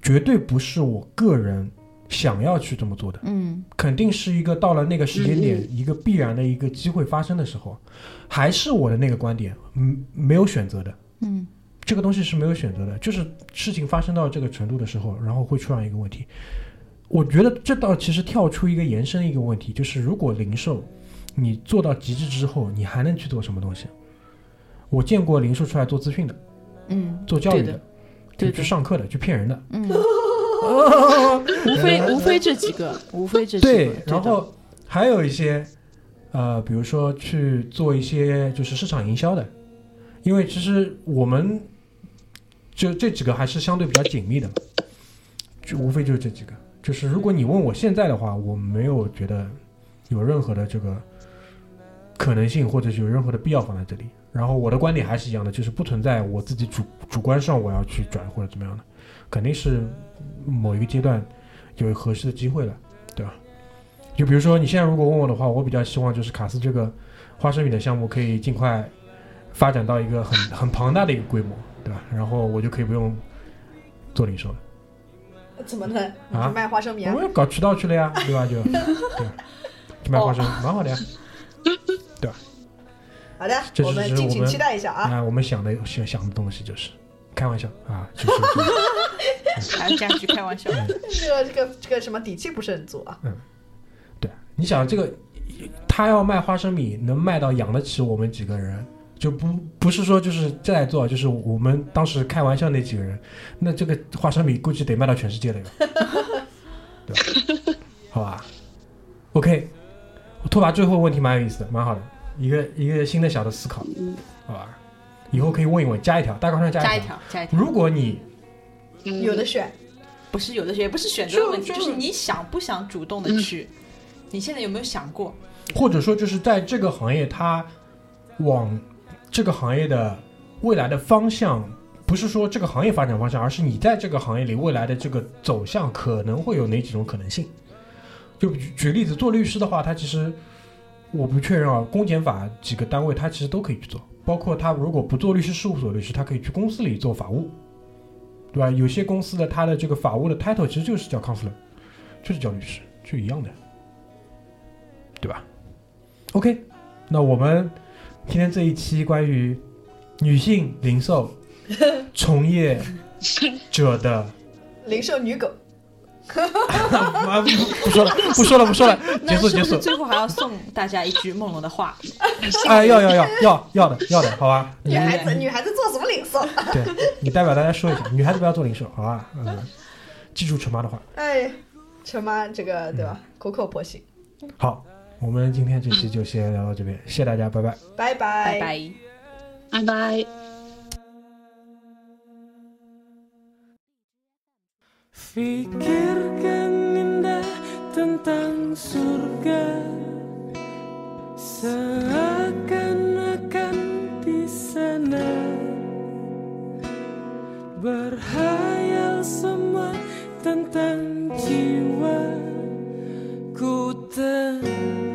绝对不是我个人想要去这么做的。
嗯
肯定是一个到了那个时间点，一个必然的一个机会发生的时候，还是我的那个观点，嗯，没有选择的，
嗯
这个东西是没有选择的，就是事情发生到这个程度的时候，然后会出现一个问题。我觉得这倒其实跳出一个延伸一个问题，就是如果零售你做到极致之后，你还能去做什么东西？我见过零售出来做资讯的，
嗯，
做教育
对的
就
对，
去上课的，去骗人的，
嗯，无非无非这几个，无非这几个。
对，然后还有一些，呃，比如说去做一些就是市场营销的，因为其实我们就这几个还是相对比较紧密的，就无非就是这几个。就是如果你问我现在的话，我没有觉得有任何的这个可能性，或者是有任何的必要放在这里。然后我的观点还是一样的，就是不存在我自己主主观上我要去转或者怎么样的，肯定是某一个阶段有合适的机会了，对吧？就比如说你现在如果问我的话，我比较希望就是卡斯这个花生米的项目可以尽快发展到一个很很庞大的一个规模，对吧？然后我就可以不用做零售了，
怎么呢？你
啊
卖花生米啊
我？要搞渠道去了呀，对吧？就对吧，就卖花生，蛮好的呀。
对吧好的，
这
我们敬请
是我们
期待一下啊。
啊，我们想的想想的东西就是开玩笑啊，就是就 是
还这样去开玩笑。
这个这个这个什么底气不是很足啊。
嗯对，你想这个，他要卖花生米，能卖到养得起我们几个人，就不不是说就是在做，就是我们当时开玩笑那几个人，那这个花生米估计得卖到全世界了哟，对吧？好吧，OK，拓跋最后问题蛮有意思的，蛮好的，一个一个新的小的思考，好吧？以后可以问一问，加一条，大纲上加一条。
加一条，加一条。
如果你
嗯
有的选，
不是有的选，也不是选择的问题，
就
就是你想不想主动的去。你现在有没有想过？
或者说就是在这个行业，它往这个行业的未来的方向，不是说这个行业发展方向，而是你在这个行业里未来的这个走向可能会有哪几种可能性？就举举例子，做律师的话，他其实我不确认啊，公检法几个单位他其实都可以去做，包括他如果不做律师事务所律师，他可以去公司里做法务，对吧？有些公司的他的这个法务的 title 其实就是叫 counselor，就是叫律师，就一样的，对吧？OK，那我们今天这一期关于女性零售从业者的
零售女狗，
啊 不不说了，不说了，不说了，结束结束。
最后还要送大家一句梦龙的话？
哎，要要要要要的要的，好吧？
女孩子，女孩子做什么零售？
对你代表大家说一下，女孩子不要做零售，好吧？嗯，记住陈妈的话。
哎，陈妈这个对吧？苦口婆心，
好，我们今天这期就先聊到这边，谢谢大家，拜拜。
拜拜
拜拜。
拜拜。
Pikirkan indah tentang surga. Seakan-akan di sana Berhayal semua tentang jiwa. Ku tenang